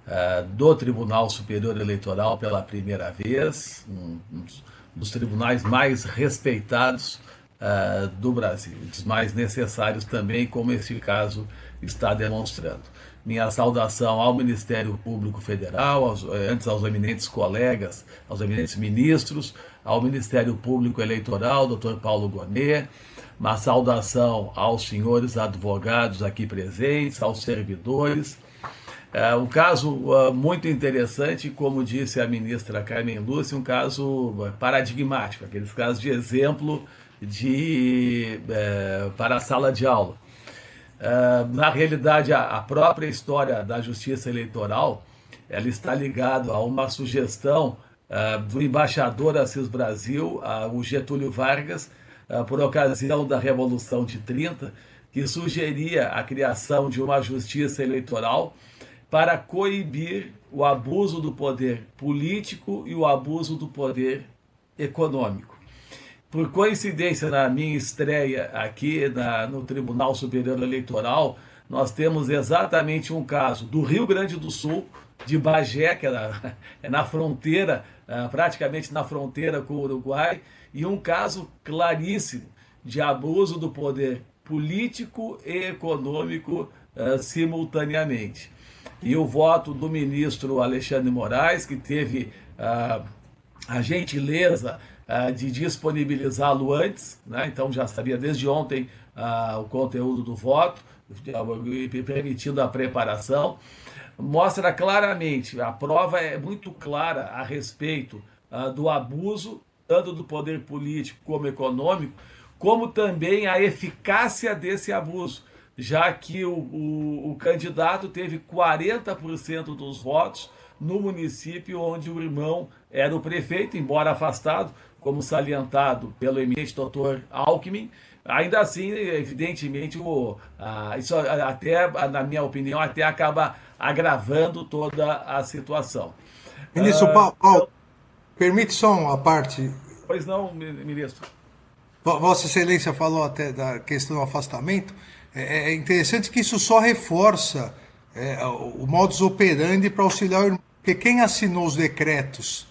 uh, do Tribunal Superior Eleitoral pela primeira vez, um, um, dos tribunais mais respeitados uh, do Brasil, dos mais necessários também, como este caso está demonstrando. Minha saudação ao Ministério Público Federal, aos, eh, antes aos eminentes colegas, aos eminentes ministros, ao Ministério Público Eleitoral, doutor Paulo Gonet, uma saudação aos senhores advogados aqui presentes, aos servidores. É um caso uh, muito interessante, como disse a ministra Carmen Lúcia, um caso paradigmático, aqueles casos de exemplo de, uh, para a sala de aula. Uh, na realidade, a, a, própria história da justiça eleitoral ela está ligada a uma sugestão do embaixador Assis Brasil, o Getúlio Vargas, ah, por ocasião da Revolução de 30, que sugeria a criação de uma justiça eleitoral para coibir o abuso do poder político e o abuso do poder econômico. Por coincidência, na minha estreia aqui na, no Tribunal Superior Eleitoral, nós temos exatamente um caso do Rio Grande do Sul, de Bagé, que é na, [laughs] é na fronteira, ah, praticamente na fronteira com o Uruguai, e um caso claríssimo de abuso do poder político e econômico uh, simultaneamente. E o voto do ministro Alexandre Moraes, que teve uh, a gentileza uh, de disponibilizá-lo antes, né? então já sabia desde ontem o conteúdo do voto, permitindo a preparação, mostra claramente, a prova é muito clara a respeito do abuso tanto do poder político como econômico, como também a eficácia desse abuso, já que o, o, o candidato teve 40% dos votos no município onde o irmão era o prefeito, embora afastado, como salientado pelo eminente doutor Alckmin. Ainda assim, evidentemente, o, a, isso até, na minha opinião, até acaba agravando toda a situação. Ministro uh, Paulo, Permite só uma parte. Pois não, ministro. Vossa Excelência falou até da questão do afastamento. É, é interessante que isso só reforça é, o modus operandi para auxiliar o irmão. Porque quem assinou os decretos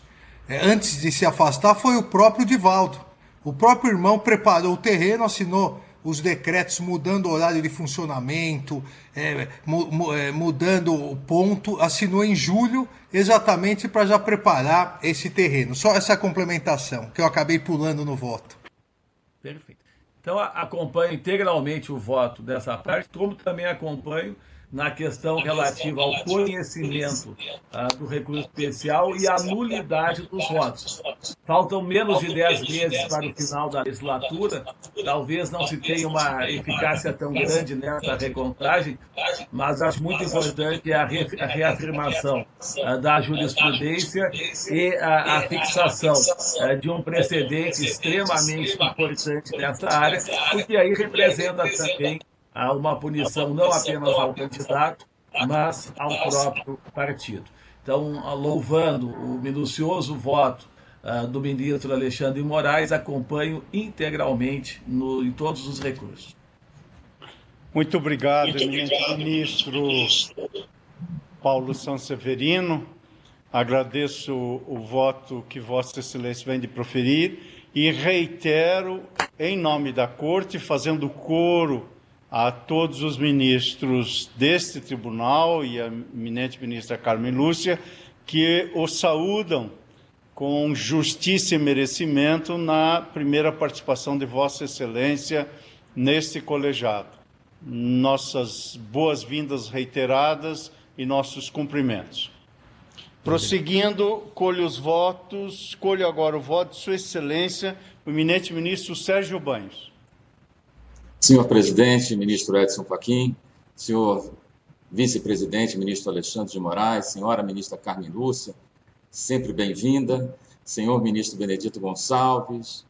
é, antes de se afastar foi o próprio Divaldo. O próprio irmão preparou o terreno, assinou os decretos mudando o horário de funcionamento, é, mu, é, mudando o ponto, assinou em julho exatamente para já preparar esse terreno. Só essa complementação que eu acabei pulando no voto. Perfeito. Então acompanho integralmente o voto dessa parte, como também acompanho na questão relativa ao conhecimento ah, do recurso especial e à nulidade dos votos. Faltam menos de 10 meses para o final da legislatura, talvez não se tenha uma eficácia tão grande nessa recontagem, mas acho muito importante a, re a reafirmação ah, da jurisprudência e a, a fixação ah, de um precedente extremamente importante nessa área, porque aí representa também a uma punição não apenas ao candidato, mas ao próprio partido. Então, louvando o minucioso voto uh, do ministro Alexandre de Moraes, acompanho integralmente no, em todos os recursos. Muito obrigado, Muito obrigado. ministro Paulo Sanseverino. Agradeço o voto que Vossa Excelência vem de proferir e reitero, em nome da Corte, fazendo coro a todos os ministros deste tribunal e a eminente ministra Carmen Lúcia, que o saúdam com justiça e merecimento na primeira participação de Vossa Excelência neste colegiado. Nossas boas-vindas reiteradas e nossos cumprimentos. Prosseguindo, colho os votos, colho agora o voto de Sua Excelência, o eminente ministro Sérgio Banhos. Senhor presidente, ministro Edson Fachin, senhor vice-presidente, ministro Alexandre de Moraes, senhora ministra Carmen Lúcia, sempre bem-vinda, senhor ministro Benedito Gonçalves,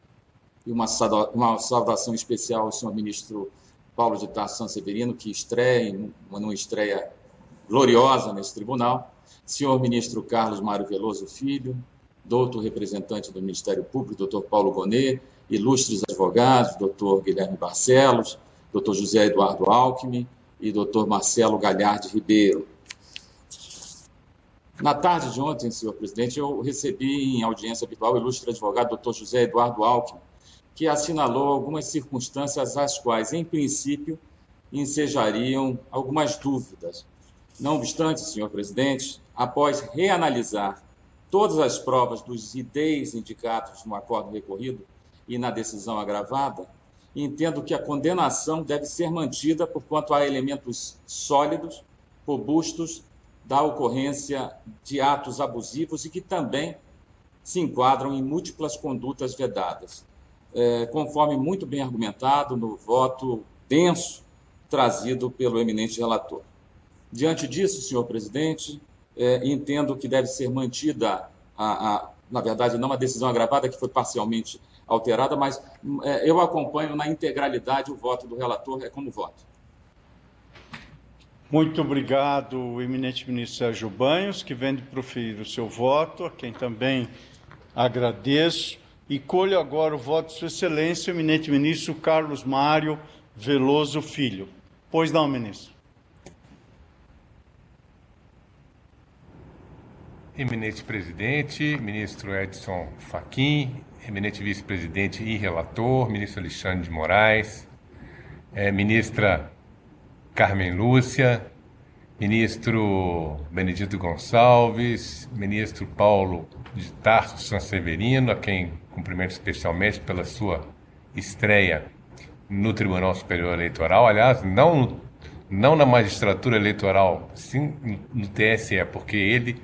e uma, uma saudação especial ao senhor ministro Paulo de Tarso Severino, que estreia, numa estreia gloriosa nesse tribunal, senhor ministro Carlos Mário Veloso Filho, doutor representante do Ministério Público, doutor Paulo Gonet, ilustres advogados, doutor Guilherme Barcelos, doutor José Eduardo Alckmin e doutor Marcelo Galhardi Ribeiro. Na tarde de ontem, senhor presidente, eu recebi em audiência habitual o ilustre advogado doutor José Eduardo Alckmin, que assinalou algumas circunstâncias às quais, em princípio, ensejariam algumas dúvidas. Não obstante, senhor presidente, após reanalisar todas as provas dos IDs indicados no acordo recorrido e na decisão agravada, entendo que a condenação deve ser mantida por quanto a elementos sólidos, robustos da ocorrência de atos abusivos e que também se enquadram em múltiplas condutas vedadas, é, conforme muito bem argumentado no voto denso trazido pelo eminente relator. Diante disso, senhor presidente, é, entendo que deve ser mantida, a, a, na verdade, não a decisão agravada, que foi parcialmente alterada, mas é, eu acompanho na integralidade o voto do relator, é como voto. Muito obrigado, eminente ministro Sérgio Banhos, que vem de proferir o seu voto, a quem também agradeço. E colho agora o voto de Sua Excelência, o eminente ministro Carlos Mário Veloso Filho. Pois não, ministro. Eminente presidente, ministro Edson Fachin, eminente vice-presidente e relator, ministro Alexandre de Moraes, é, ministra Carmen Lúcia, ministro Benedito Gonçalves, ministro Paulo de Tarso Sanseverino, a quem cumprimento especialmente pela sua estreia no Tribunal Superior Eleitoral, aliás, não, não na magistratura eleitoral, sim no TSE, porque ele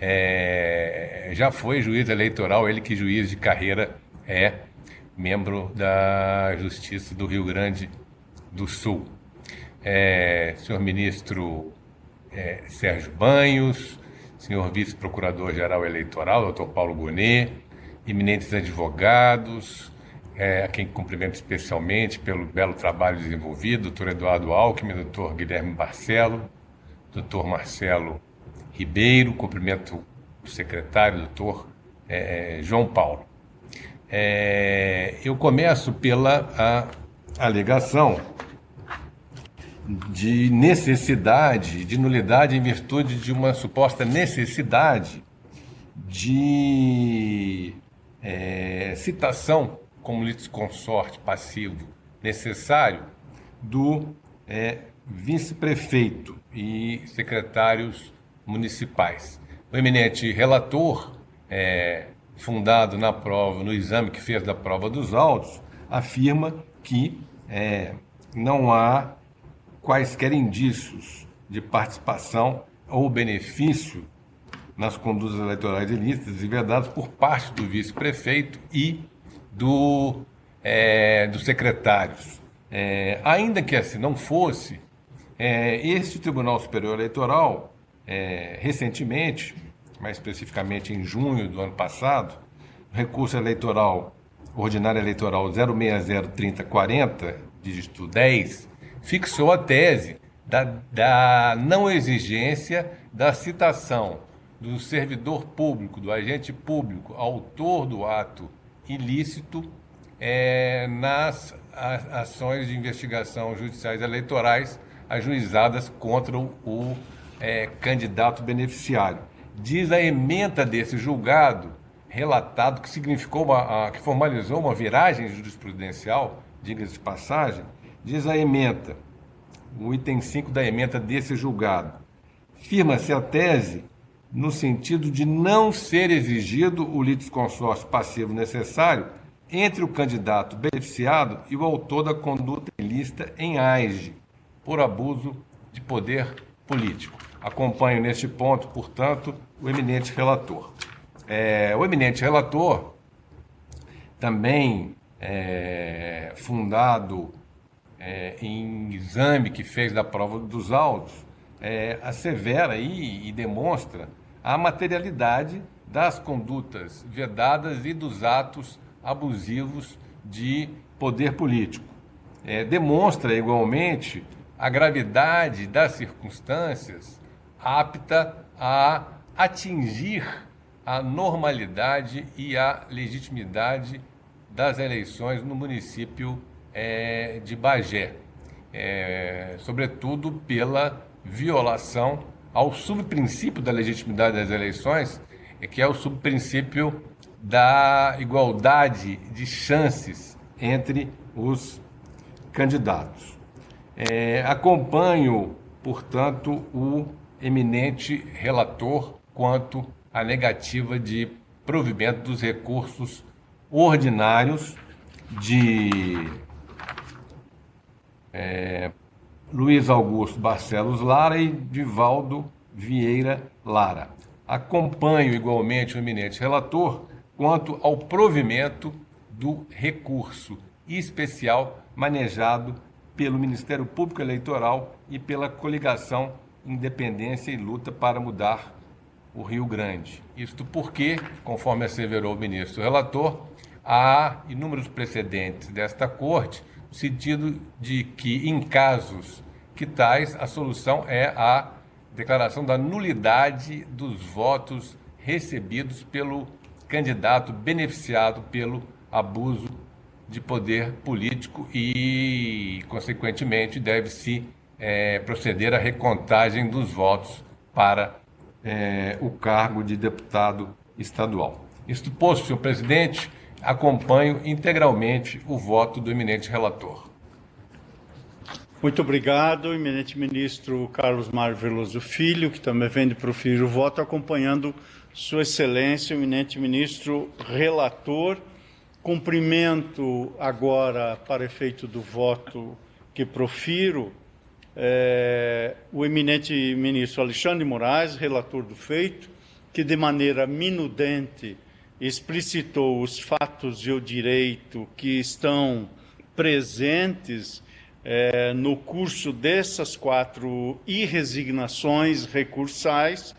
é, já foi juiz eleitoral, ele que juiz de carreira é membro da Justiça do Rio Grande do Sul. É, senhor ministro é, Sérgio Banhos, senhor vice-procurador-geral eleitoral, doutor Paulo Bonet, eminentes advogados, é, a quem cumprimento especialmente pelo belo trabalho desenvolvido, doutor Eduardo Alckmin, doutor Guilherme Barcelo, doutor Marcelo Ribeiro, cumprimento o secretário, doutor é, é, João Paulo. É, eu começo pela alegação de necessidade, de nulidade em virtude de uma suposta necessidade de é, citação como litisconsorte passivo necessário do é, vice-prefeito e secretários municipais. O eminente relator, é, fundado na prova, no exame que fez da prova dos autos, afirma que é, não há quaisquer indícios de participação ou benefício nas condutas eleitorais ilícitas e vedadas por parte do vice-prefeito e do, é, dos secretários. É, ainda que assim não fosse, é, este Tribunal Superior Eleitoral, é, recentemente, mais especificamente em junho do ano passado, recurso eleitoral, ordinário eleitoral 0603040, dígito 10, fixou a tese da, da não exigência da citação do servidor público, do agente público, autor do ato ilícito, é, nas ações de investigação judiciais eleitorais ajuizadas contra o, o é, candidato beneficiário. Diz a ementa desse julgado relatado que significou uma, a, que formalizou uma viragem jurisprudencial, diga-se de passagem, Diz a ementa, o item 5 da ementa desse julgado. Firma-se a tese no sentido de não ser exigido o litisconsórcio passivo necessário entre o candidato beneficiado e o autor da conduta ilícita em AIGE, por abuso de poder político. Acompanho neste ponto, portanto, o eminente relator. É, o eminente relator, também é, fundado é, em exame que fez da prova dos autos, é, assevera e, e demonstra a materialidade das condutas vedadas e dos atos abusivos de poder político. É, demonstra igualmente a gravidade das circunstâncias apta a atingir a normalidade e a legitimidade das eleições no município é, de Bagé, é, sobretudo pela violação ao subprincípio da legitimidade das eleições, que é o subprincípio da igualdade de chances entre os candidatos. É, acompanho, portanto, o eminente relator quanto à negativa de provimento dos recursos ordinários de é, Luiz Augusto Barcelos Lara e Divaldo Vieira Lara. Acompanho igualmente o eminente relator quanto ao provimento do recurso especial manejado pelo Ministério Público Eleitoral e pela coligação Independência e Luta para Mudar o Rio Grande. Isto porque, conforme asseverou o ministro relator, há inúmeros precedentes desta Corte, no sentido de que, em casos que tais, a solução é a declaração da nulidade dos votos recebidos pelo candidato beneficiado pelo abuso de poder político e, consequentemente, deve-se é, proceder à recontagem dos votos para é, o cargo de deputado estadual. Isto posto, senhor presidente, acompanho integralmente o voto do eminente relator. Muito obrigado, eminente ministro Carlos Mário Veloso Filho, que também vem de proferir o voto, acompanhando sua Excelência, eminente ministro relator. Cumprimento agora, para efeito do voto que profiro, é, o eminente ministro Alexandre Moraes, relator do feito, que de maneira minudente explicitou os fatos e o direito que estão presentes é, no curso dessas quatro irresignações recursais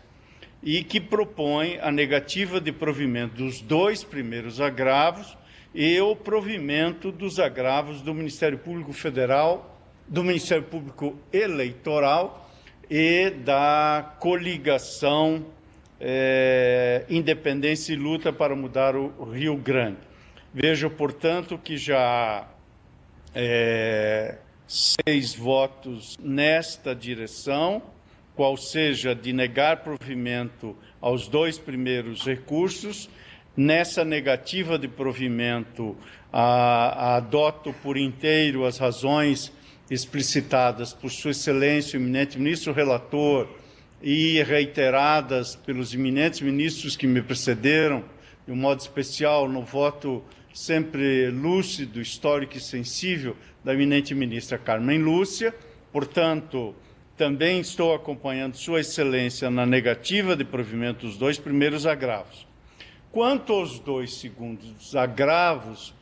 e que propõe a negativa de provimento dos dois primeiros agravos e o provimento dos agravos do Ministério Público Federal do Ministério Público Eleitoral e da coligação é, Independência e Luta para Mudar o Rio Grande. Vejo, portanto, que já há é, seis votos nesta direção, qual seja de negar provimento aos dois primeiros recursos. Nessa negativa de provimento, a, a adoto por inteiro as razões explicitadas por Sua Excelência, o eminente ministro relator, e reiteradas pelos eminentes ministros que me precederam, de um modo especial no voto sempre lúcido, histórico e sensível da eminente ministra Carmen Lúcia. Portanto, também estou acompanhando Sua Excelência na negativa de provimento dos dois primeiros agravos. Quanto aos dois segundos agravos,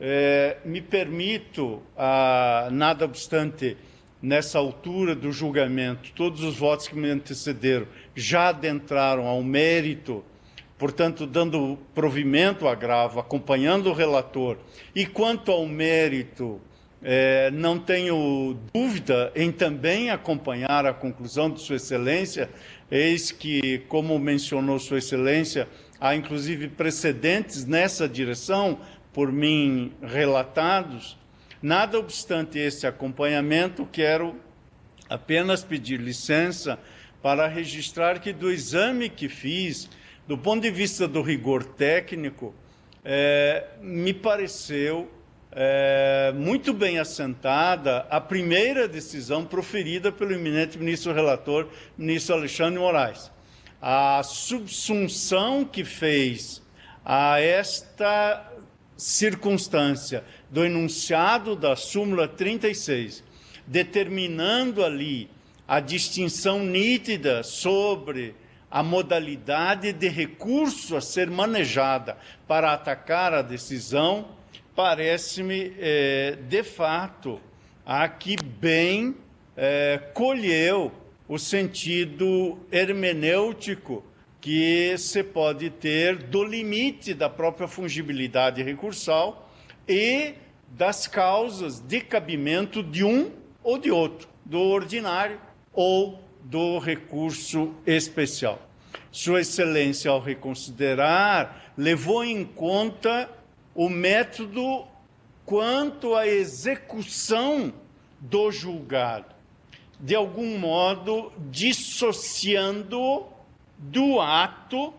é, me permito, ah, nada obstante, nessa altura do julgamento, todos os votos que me antecederam já adentraram ao mérito, portanto, dando provimento ao agravo, acompanhando o relator. E quanto ao mérito, é, não tenho dúvida em também acompanhar a conclusão de Sua Excelência, eis que, como mencionou Sua Excelência, há inclusive precedentes nessa direção, por mim relatados. Nada obstante esse acompanhamento, quero apenas pedir licença para registrar que do exame que fiz, do ponto de vista do rigor técnico, é, me pareceu é, muito bem assentada a primeira decisão proferida pelo eminente ministro relator, ministro Alexandre Moraes. A subsunção que fez a esta circunstância do enunciado da súmula 36, determinando ali a distinção nítida sobre a modalidade de recurso a ser manejada para atacar a decisão, parece-me, é, de fato, a que bem é, colheu o sentido hermenêutico que se pode ter do limite da própria fungibilidade recursal e das causas de cabimento de um ou de outro, do ordinário ou do recurso especial. Sua Excelência, ao reconsiderar, levou em conta o método quanto à execução do julgado. de algum modo, dissociando do ato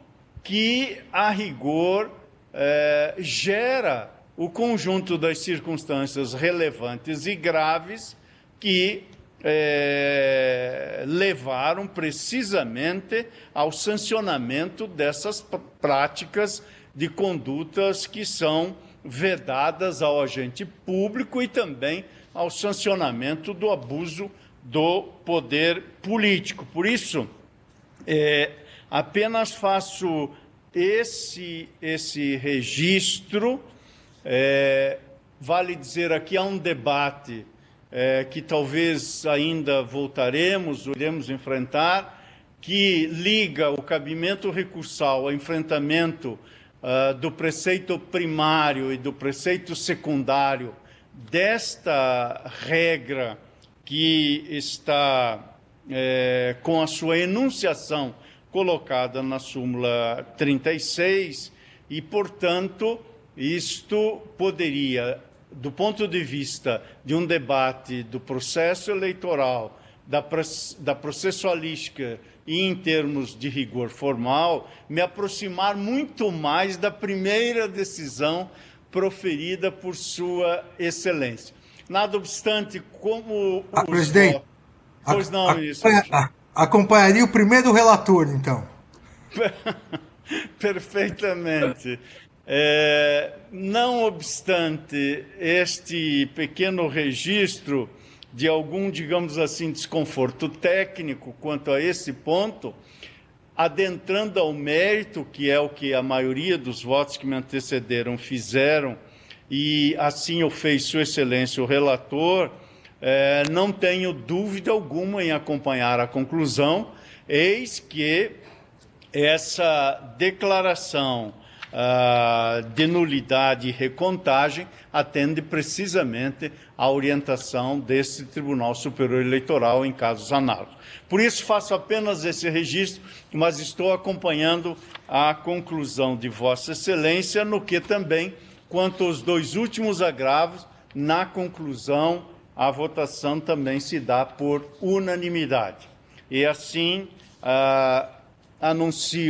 que, a rigor, eh, gera o conjunto das circunstâncias relevantes e graves que eh, levaram precisamente ao sancionamento dessas práticas de condutas que são vedadas ao agente público e também ao sancionamento do abuso do poder político. Por isso, é, apenas faço esse, esse registro. É, vale dizer aqui há um debate é, que talvez ainda voltaremos, iremos enfrentar, que liga o cabimento recursal ao enfrentamento uh, do preceito primário e do preceito secundário desta regra que está é, com a sua enunciação colocada na súmula 36 e, portanto, isto poderia, do ponto de vista de um debate do processo eleitoral, da, da processualística e em termos de rigor formal, me aproximar muito mais da primeira decisão proferida por Sua Excelência. Nada obstante, como. Ah, presidente. Votos... Pois não, a, isso. A, acompanharia o primeiro relator, então. [laughs] Perfeitamente. É, não obstante este pequeno registro de algum, digamos assim, desconforto técnico quanto a esse ponto, adentrando ao mérito, que é o que a maioria dos votos que me antecederam fizeram, e assim o fez Sua Excelência o relator, é, não tenho dúvida alguma em acompanhar a conclusão, eis que essa declaração uh, de nulidade e recontagem atende precisamente à orientação desse Tribunal Superior Eleitoral em casos análogos. Por isso, faço apenas esse registro, mas estou acompanhando a conclusão de Vossa Excelência, no que também Quanto aos dois últimos agravos, na conclusão, a votação também se dá por unanimidade. E assim, ah,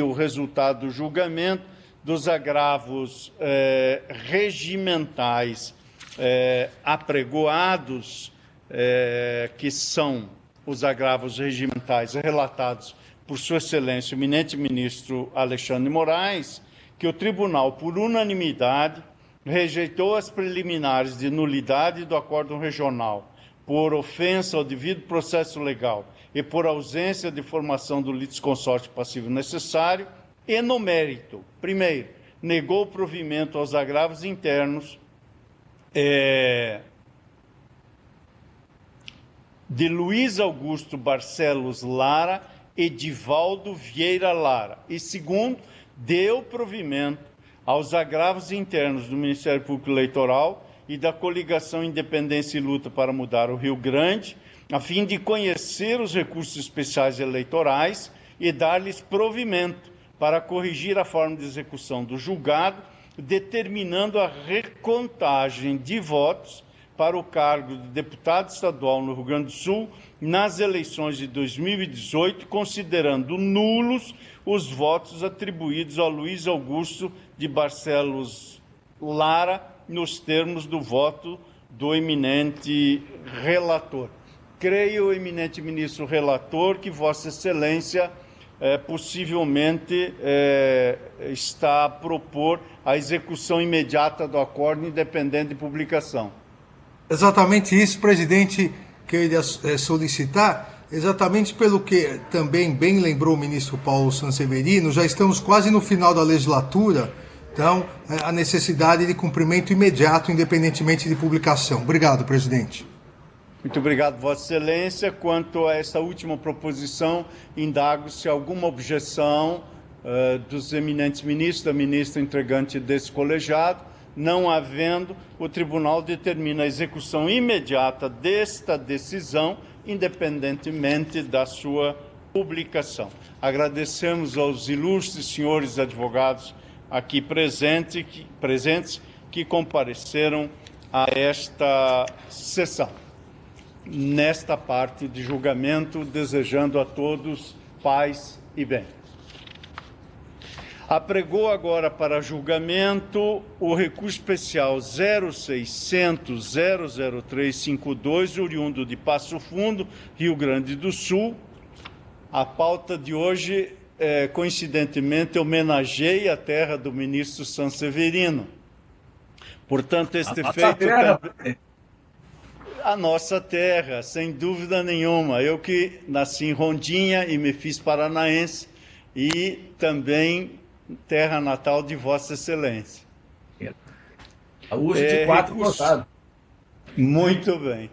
o resultado do julgamento dos agravos eh, regimentais eh, apregoados, eh, que são os agravos regimentais relatados por Sua Excelência, o eminente ministro Alexandre Moraes, que o tribunal, por unanimidade, rejeitou as preliminares de nulidade do acórdão regional por ofensa ao devido processo legal e por ausência de formação do litisconsorte passivo necessário, e no mérito, primeiro, negou o provimento aos agravos internos é, de Luiz Augusto Barcelos Lara e Divaldo Vieira Lara, e segundo, deu provimento aos agravos internos do Ministério Público Eleitoral e da coligação Independência e Luta para Mudar o Rio Grande, a fim de conhecer os recursos especiais eleitorais e dar-lhes provimento para corrigir a forma de execução do julgado, determinando a recontagem de votos para o cargo de deputado estadual no Rio Grande do Sul nas eleições de 2018, considerando nulos os votos atribuídos a Luiz Augusto de Barcelos Lara nos termos do voto do eminente relator. Creio, eminente ministro relator, que Vossa Excelência é, possivelmente é, está a propor a execução imediata do acordo, independente de publicação. Exatamente isso, presidente, queria é, solicitar Exatamente pelo que também bem lembrou o ministro Paulo Sanseverino, já estamos quase no final da legislatura, então é, a necessidade de cumprimento imediato, independentemente de publicação. Obrigado, presidente. Muito obrigado, Vossa Excelência. Quanto a essa última proposição, indago se alguma objeção uh, dos eminentes ministros, da ministra entregante desse colegiado. Não havendo, o tribunal determina a execução imediata desta decisão independentemente da sua publicação. Agradecemos aos ilustres senhores advogados aqui presente, que, presentes que compareceram a esta sessão. nesta parte de julgamento, desejando a todos paz e bem. Apregou agora para julgamento o recurso especial 0600 00352, oriundo de Passo Fundo, Rio Grande do Sul. A pauta de hoje, é, coincidentemente, homenageia a terra do ministro Sanseverino. Portanto, este a feito. Terra... A nossa terra, sem dúvida nenhuma. Eu que nasci em Rondinha e me fiz paranaense e também terra natal de Vossa Excelência. A uso é, de quatro recurso... Muito bem.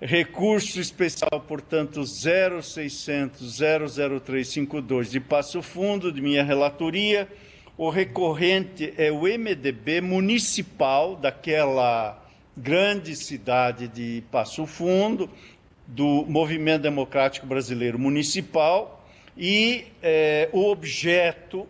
Recurso especial, portanto, 0600 00352 de Passo Fundo, de minha relatoria. O recorrente é o MDB municipal daquela grande cidade de Passo Fundo, do Movimento Democrático Brasileiro Municipal, e é, o objeto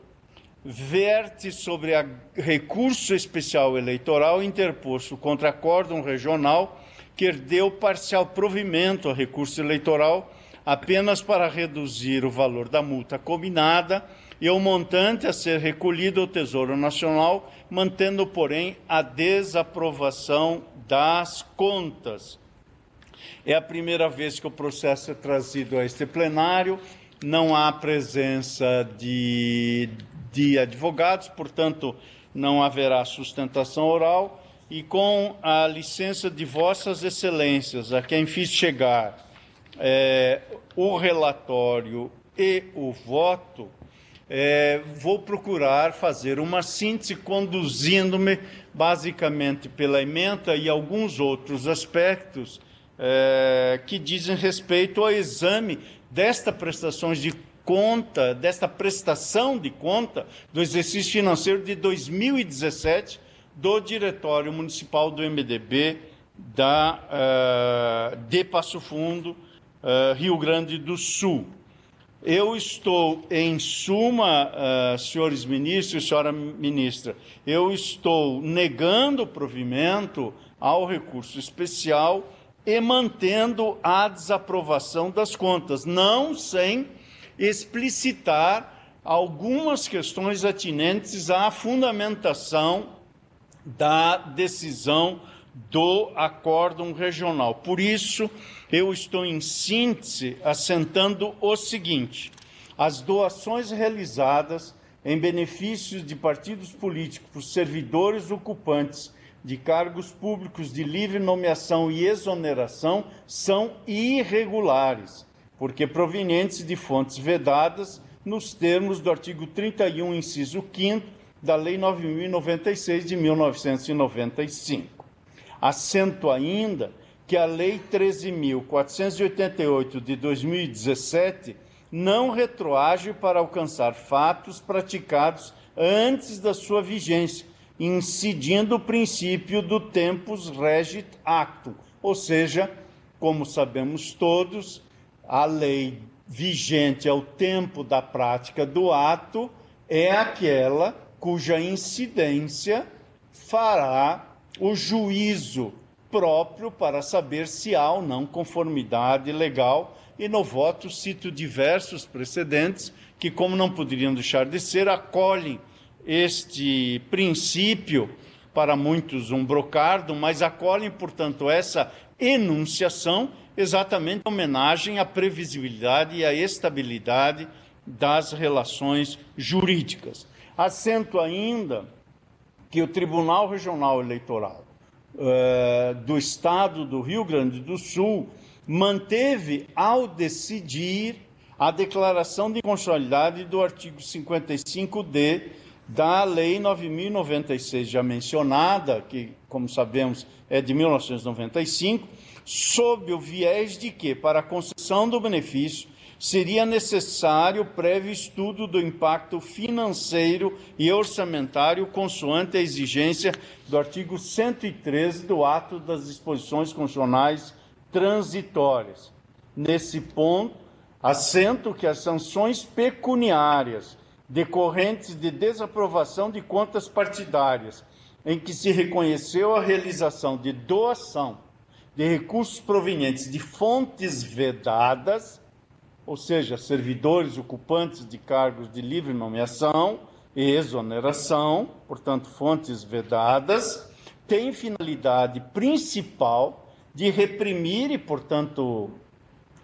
verte sobre a recurso especial eleitoral interposto contra acórdão regional que deu parcial provimento ao recurso eleitoral apenas para reduzir o valor da multa combinada e o montante a ser recolhido ao Tesouro Nacional, mantendo, porém, a desaprovação das contas. É a primeira vez que o processo é trazido a este plenário, não há presença de de advogados, portanto, não haverá sustentação oral. E com a licença de Vossas Excelências, a quem fiz chegar é, o relatório e o voto, é, vou procurar fazer uma síntese conduzindo-me basicamente pela emenda e alguns outros aspectos é, que dizem respeito ao exame desta prestações de conta, desta prestação de conta do exercício financeiro de 2017 do Diretório Municipal do MDB da, uh, de Passo Fundo, uh, Rio Grande do Sul. Eu estou, em suma, uh, senhores ministros e senhora ministra, eu estou negando provimento ao recurso especial e mantendo a desaprovação das contas, não sem explicitar algumas questões atinentes à fundamentação da decisão do acórdão regional. Por isso, eu estou em síntese assentando o seguinte: as doações realizadas em benefício de partidos políticos por servidores ocupantes de cargos públicos de livre nomeação e exoneração são irregulares porque provenientes de fontes vedadas nos termos do artigo 31, inciso 5 da Lei 9096 de 1995. Assento ainda que a Lei 13.488 de 2017 não retroage para alcançar fatos praticados antes da sua vigência, incidindo o princípio do tempus regit actum, ou seja, como sabemos todos, a lei vigente ao tempo da prática do ato é aquela cuja incidência fará o juízo próprio para saber se há ou não conformidade legal. E no voto cito diversos precedentes que, como não poderiam deixar de ser, acolhem este princípio, para muitos um brocardo, mas acolhem, portanto, essa enunciação exatamente em homenagem à previsibilidade e à estabilidade das relações jurídicas. Assento ainda que o Tribunal Regional Eleitoral uh, do Estado do Rio Grande do Sul manteve, ao decidir, a declaração de constitucionalidade do artigo 55D da Lei 9.096, já mencionada, que, como sabemos, é de 1995, sob o viés de que, para a concessão do benefício, seria necessário prévio estudo do impacto financeiro e orçamentário, consoante a exigência do artigo 113 do Ato das Disposições Constitucionais Transitórias. Nesse ponto, assento que as sanções pecuniárias decorrentes de desaprovação de contas partidárias, em que se reconheceu a realização de doação de recursos provenientes de fontes vedadas, ou seja, servidores ocupantes de cargos de livre nomeação e exoneração, portanto, fontes vedadas, tem finalidade principal de reprimir e, portanto,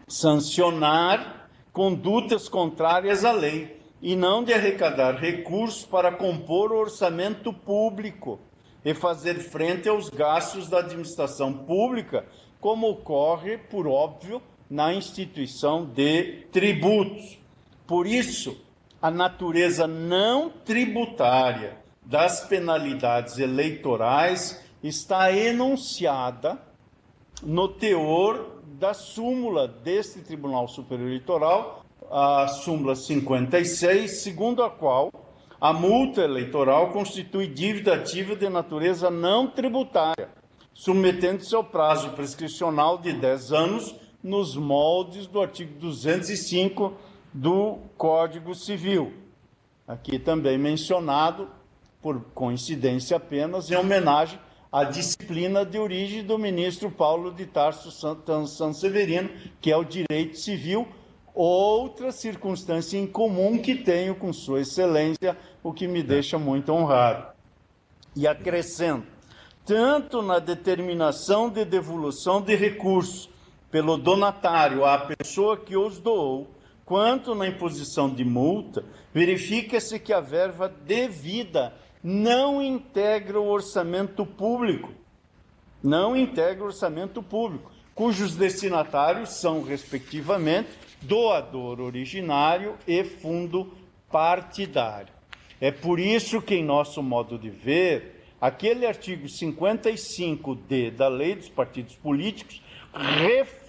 sancionar condutas contrárias à lei e não de arrecadar recursos para compor o orçamento público e fazer frente aos gastos da administração pública, como ocorre, por óbvio, na instituição de tributos. Por isso, a natureza não tributária das penalidades eleitorais está enunciada no teor da súmula deste Tribunal Superior Eleitoral, a súmula 56, segundo a qual a multa eleitoral constitui dívida ativa de natureza não tributária, submetendo-se ao prazo prescricional de 10 anos nos moldes do artigo 205 do Código Civil. Aqui também mencionado, por coincidência apenas, em homenagem à disciplina de origem do ministro Paulo de Tarso Sanseverino, que é o direito civil, outra circunstância em comum que tenho com Sua Excelência, o que me deixa muito honrado. E acrescento, tanto na determinação de devolução de recursos pelo donatário à pessoa que os doou, quanto na imposição de multa, verifica-se que a verba devida não integra o orçamento público. Não integra o orçamento público, cujos destinatários são, respectivamente, doador originário e fundo partidário. É por isso que, em nosso modo de ver, aquele artigo 55D da Lei dos Partidos Políticos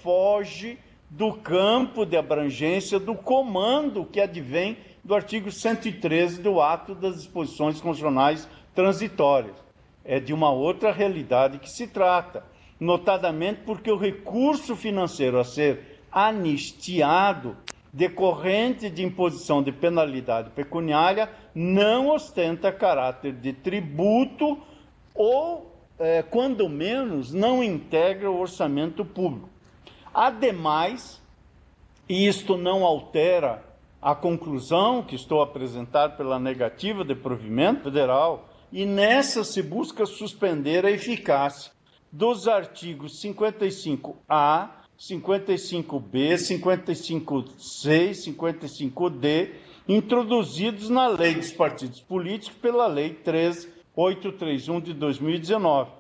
refoge do campo de abrangência do comando que advém do artigo 113 do Ato das Disposições Constitucionais Transitórias. É de uma outra realidade que se trata, notadamente porque o recurso financeiro a ser anistiado decorrente de imposição de penalidade pecuniária não ostenta caráter de tributo ou, é, quando menos, não integra o orçamento público. Ademais, isto não altera a conclusão que estou a apresentar pela negativa de provimento federal, e nessa se busca suspender a eficácia dos artigos 55A 55B, 55C, 55D, introduzidos na Lei dos Partidos Políticos pela Lei 13831 de 2019.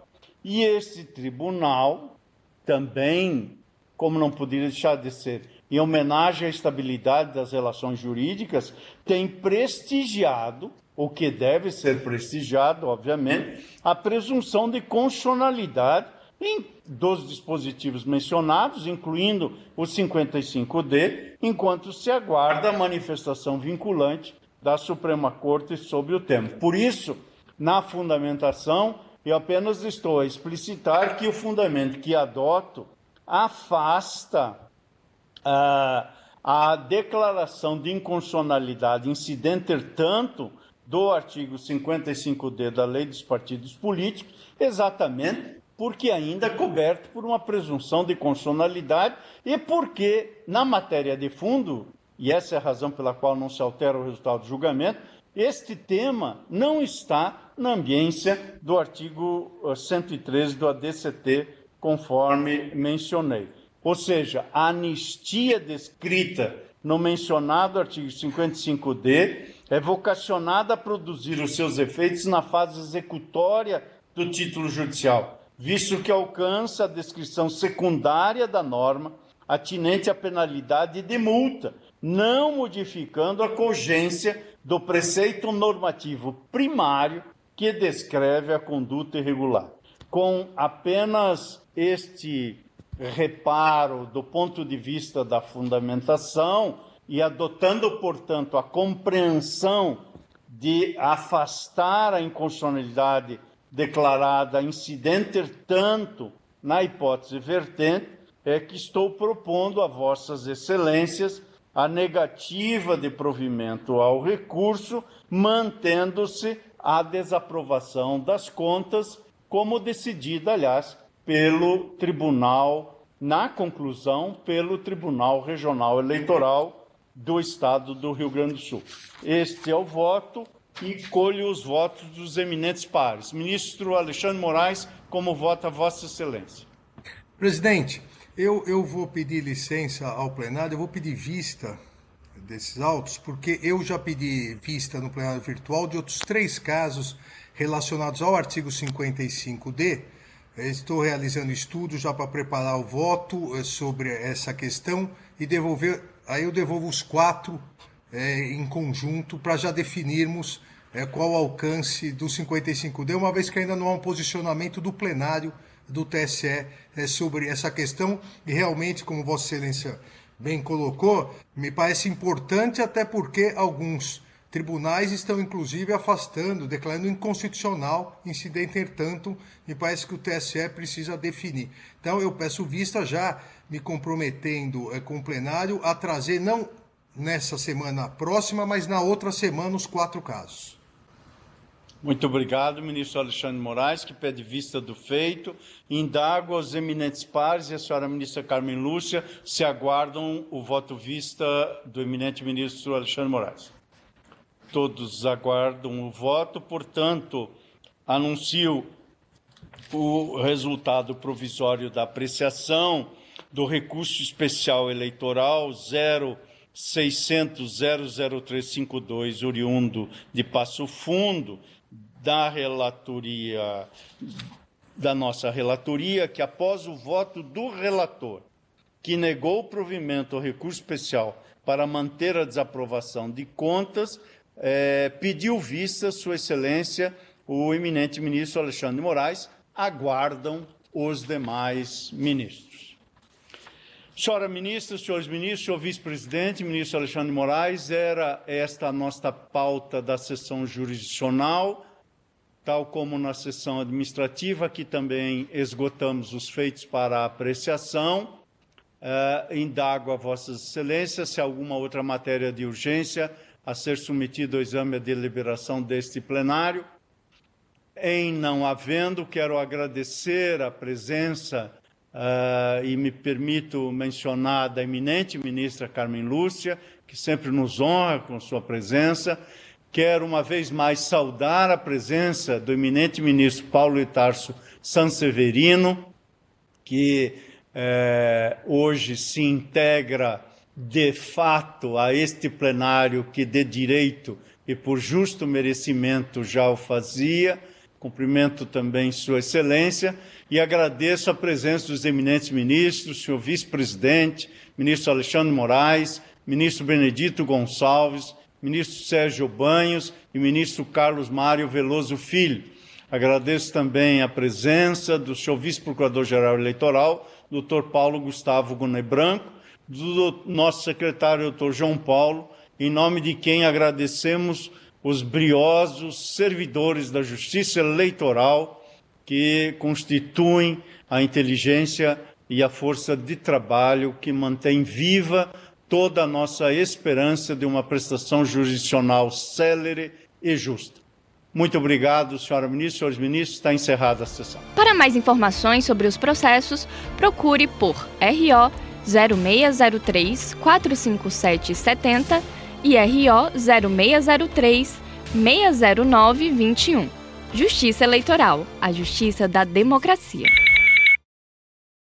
E este tribunal também, como não poderia deixar de ser, em homenagem à estabilidade das relações jurídicas, tem prestigiado, o que deve ser prestigiado, obviamente, a presunção de constitucionalidade em, dos dispositivos mencionados, incluindo o 55D, enquanto se aguarda a manifestação vinculante da Suprema Corte sobre o tema. Por isso, na fundamentação, eu apenas estou a explicitar que o fundamento que adoto afasta uh, a declaração de inconstitucionalidade incidente, tanto do artigo 55D da Lei dos Partidos Políticos, exatamente porque ainda é coberto por uma presunção de constitucionalidade e porque, na matéria de fundo, e essa é a razão pela qual não se altera o resultado do julgamento, este tema não está na ambiência do artigo 113 eh, do ADCT, conforme mencionei. Ou seja, a anistia descrita no mencionado artigo 55D é vocacionada a produzir os seus efeitos na fase executória do título judicial visto que alcança a descrição secundária da norma atinente à penalidade de multa, não modificando a cogência do preceito normativo primário que descreve a conduta irregular. Com apenas este reparo do ponto de vista da fundamentação e adotando, portanto, a compreensão de afastar a inconstitucionalidade declarada incidente tanto na hipótese vertente, é que estou propondo a vossas excelências a negativa de provimento ao recurso, mantendo-se a desaprovação das contas, como decidida, aliás, pelo Tribunal, na conclusão, pelo Tribunal Regional Eleitoral do Estado do Rio Grande do Sul. Este é o voto e colho os votos dos eminentes pares. Ministro Alexandre Moraes, como vota Vossa Excelência? Presidente, eu, eu vou pedir licença ao plenário, eu vou pedir vista desses autos, porque eu já pedi vista no plenário virtual de outros três casos relacionados ao artigo 55D. Estou realizando estudos já para preparar o voto eh, sobre essa questão e devolver. Aí eu devolvo os quatro é, em conjunto para já definirmos é, qual o alcance do 55D, uma vez que ainda não há um posicionamento do plenário do TSE é, sobre essa questão e realmente, como Vossa Excelência bem colocou, me parece importante até porque alguns tribunais estão inclusive afastando, declarando inconstitucional incidente, entretanto, me parece que o TSE precisa definir. Então eu peço vista já me comprometendo é, com o plenário a trazer não nessa semana próxima, mas na outra semana os quatro casos. Muito obrigado, ministro Alexandre Moraes, que pede vista do feito. Indago aos eminentes pares e a senhora ministra Carmen Lúcia se aguardam o voto vista do eminente ministro Alexandre Moraes. Todos aguardam o voto, portanto, anuncio o resultado provisório da apreciação do recurso especial eleitoral 0600 00352, oriundo de Passo Fundo, da relatoria, da nossa relatoria, que após o voto do relator, que negou o provimento ao recurso especial para manter a desaprovação de contas, é, pediu vista Sua Excelência, o eminente ministro Alexandre de Moraes, aguardam os demais ministros. Senhora ministra, senhores ministros, senhor vice-presidente, ministro Alexandre de Moraes, era esta a nossa pauta da sessão jurisdicional tal como na sessão administrativa, que também esgotamos os feitos para apreciação. Uh, indago a Vossas Excelências se alguma outra matéria de urgência a ser submetida ao exame e deliberação deste plenário. Em não havendo, quero agradecer a presença uh, e me permito mencionar da eminente ministra Carmen Lúcia, que sempre nos honra com sua presença, Quero uma vez mais saudar a presença do eminente ministro Paulo Itarso Sanseverino, que eh, hoje se integra de fato a este plenário que de direito e por justo merecimento já o fazia. Cumprimento também Sua Excelência e agradeço a presença dos eminentes ministros, senhor vice-presidente, ministro Alexandre Moraes, ministro Benedito Gonçalves, ministro Sérgio Banhos e ministro Carlos Mário Veloso Filho. Agradeço também a presença do senhor vice-procurador-geral eleitoral, doutor Paulo Gustavo Gunay Branco, do nosso secretário, doutor João Paulo, em nome de quem agradecemos os briosos servidores da Justiça Eleitoral que constituem a inteligência e a força de trabalho que mantém viva toda a nossa esperança de uma prestação jurisdicional célere e justa. Muito obrigado, senhora ministra, senhores ministros. Está encerrada a sessão. Para mais informações sobre os processos, procure por RO 0603 457 70 e RO 0603 609 21. Justiça Eleitoral, a justiça da democracia.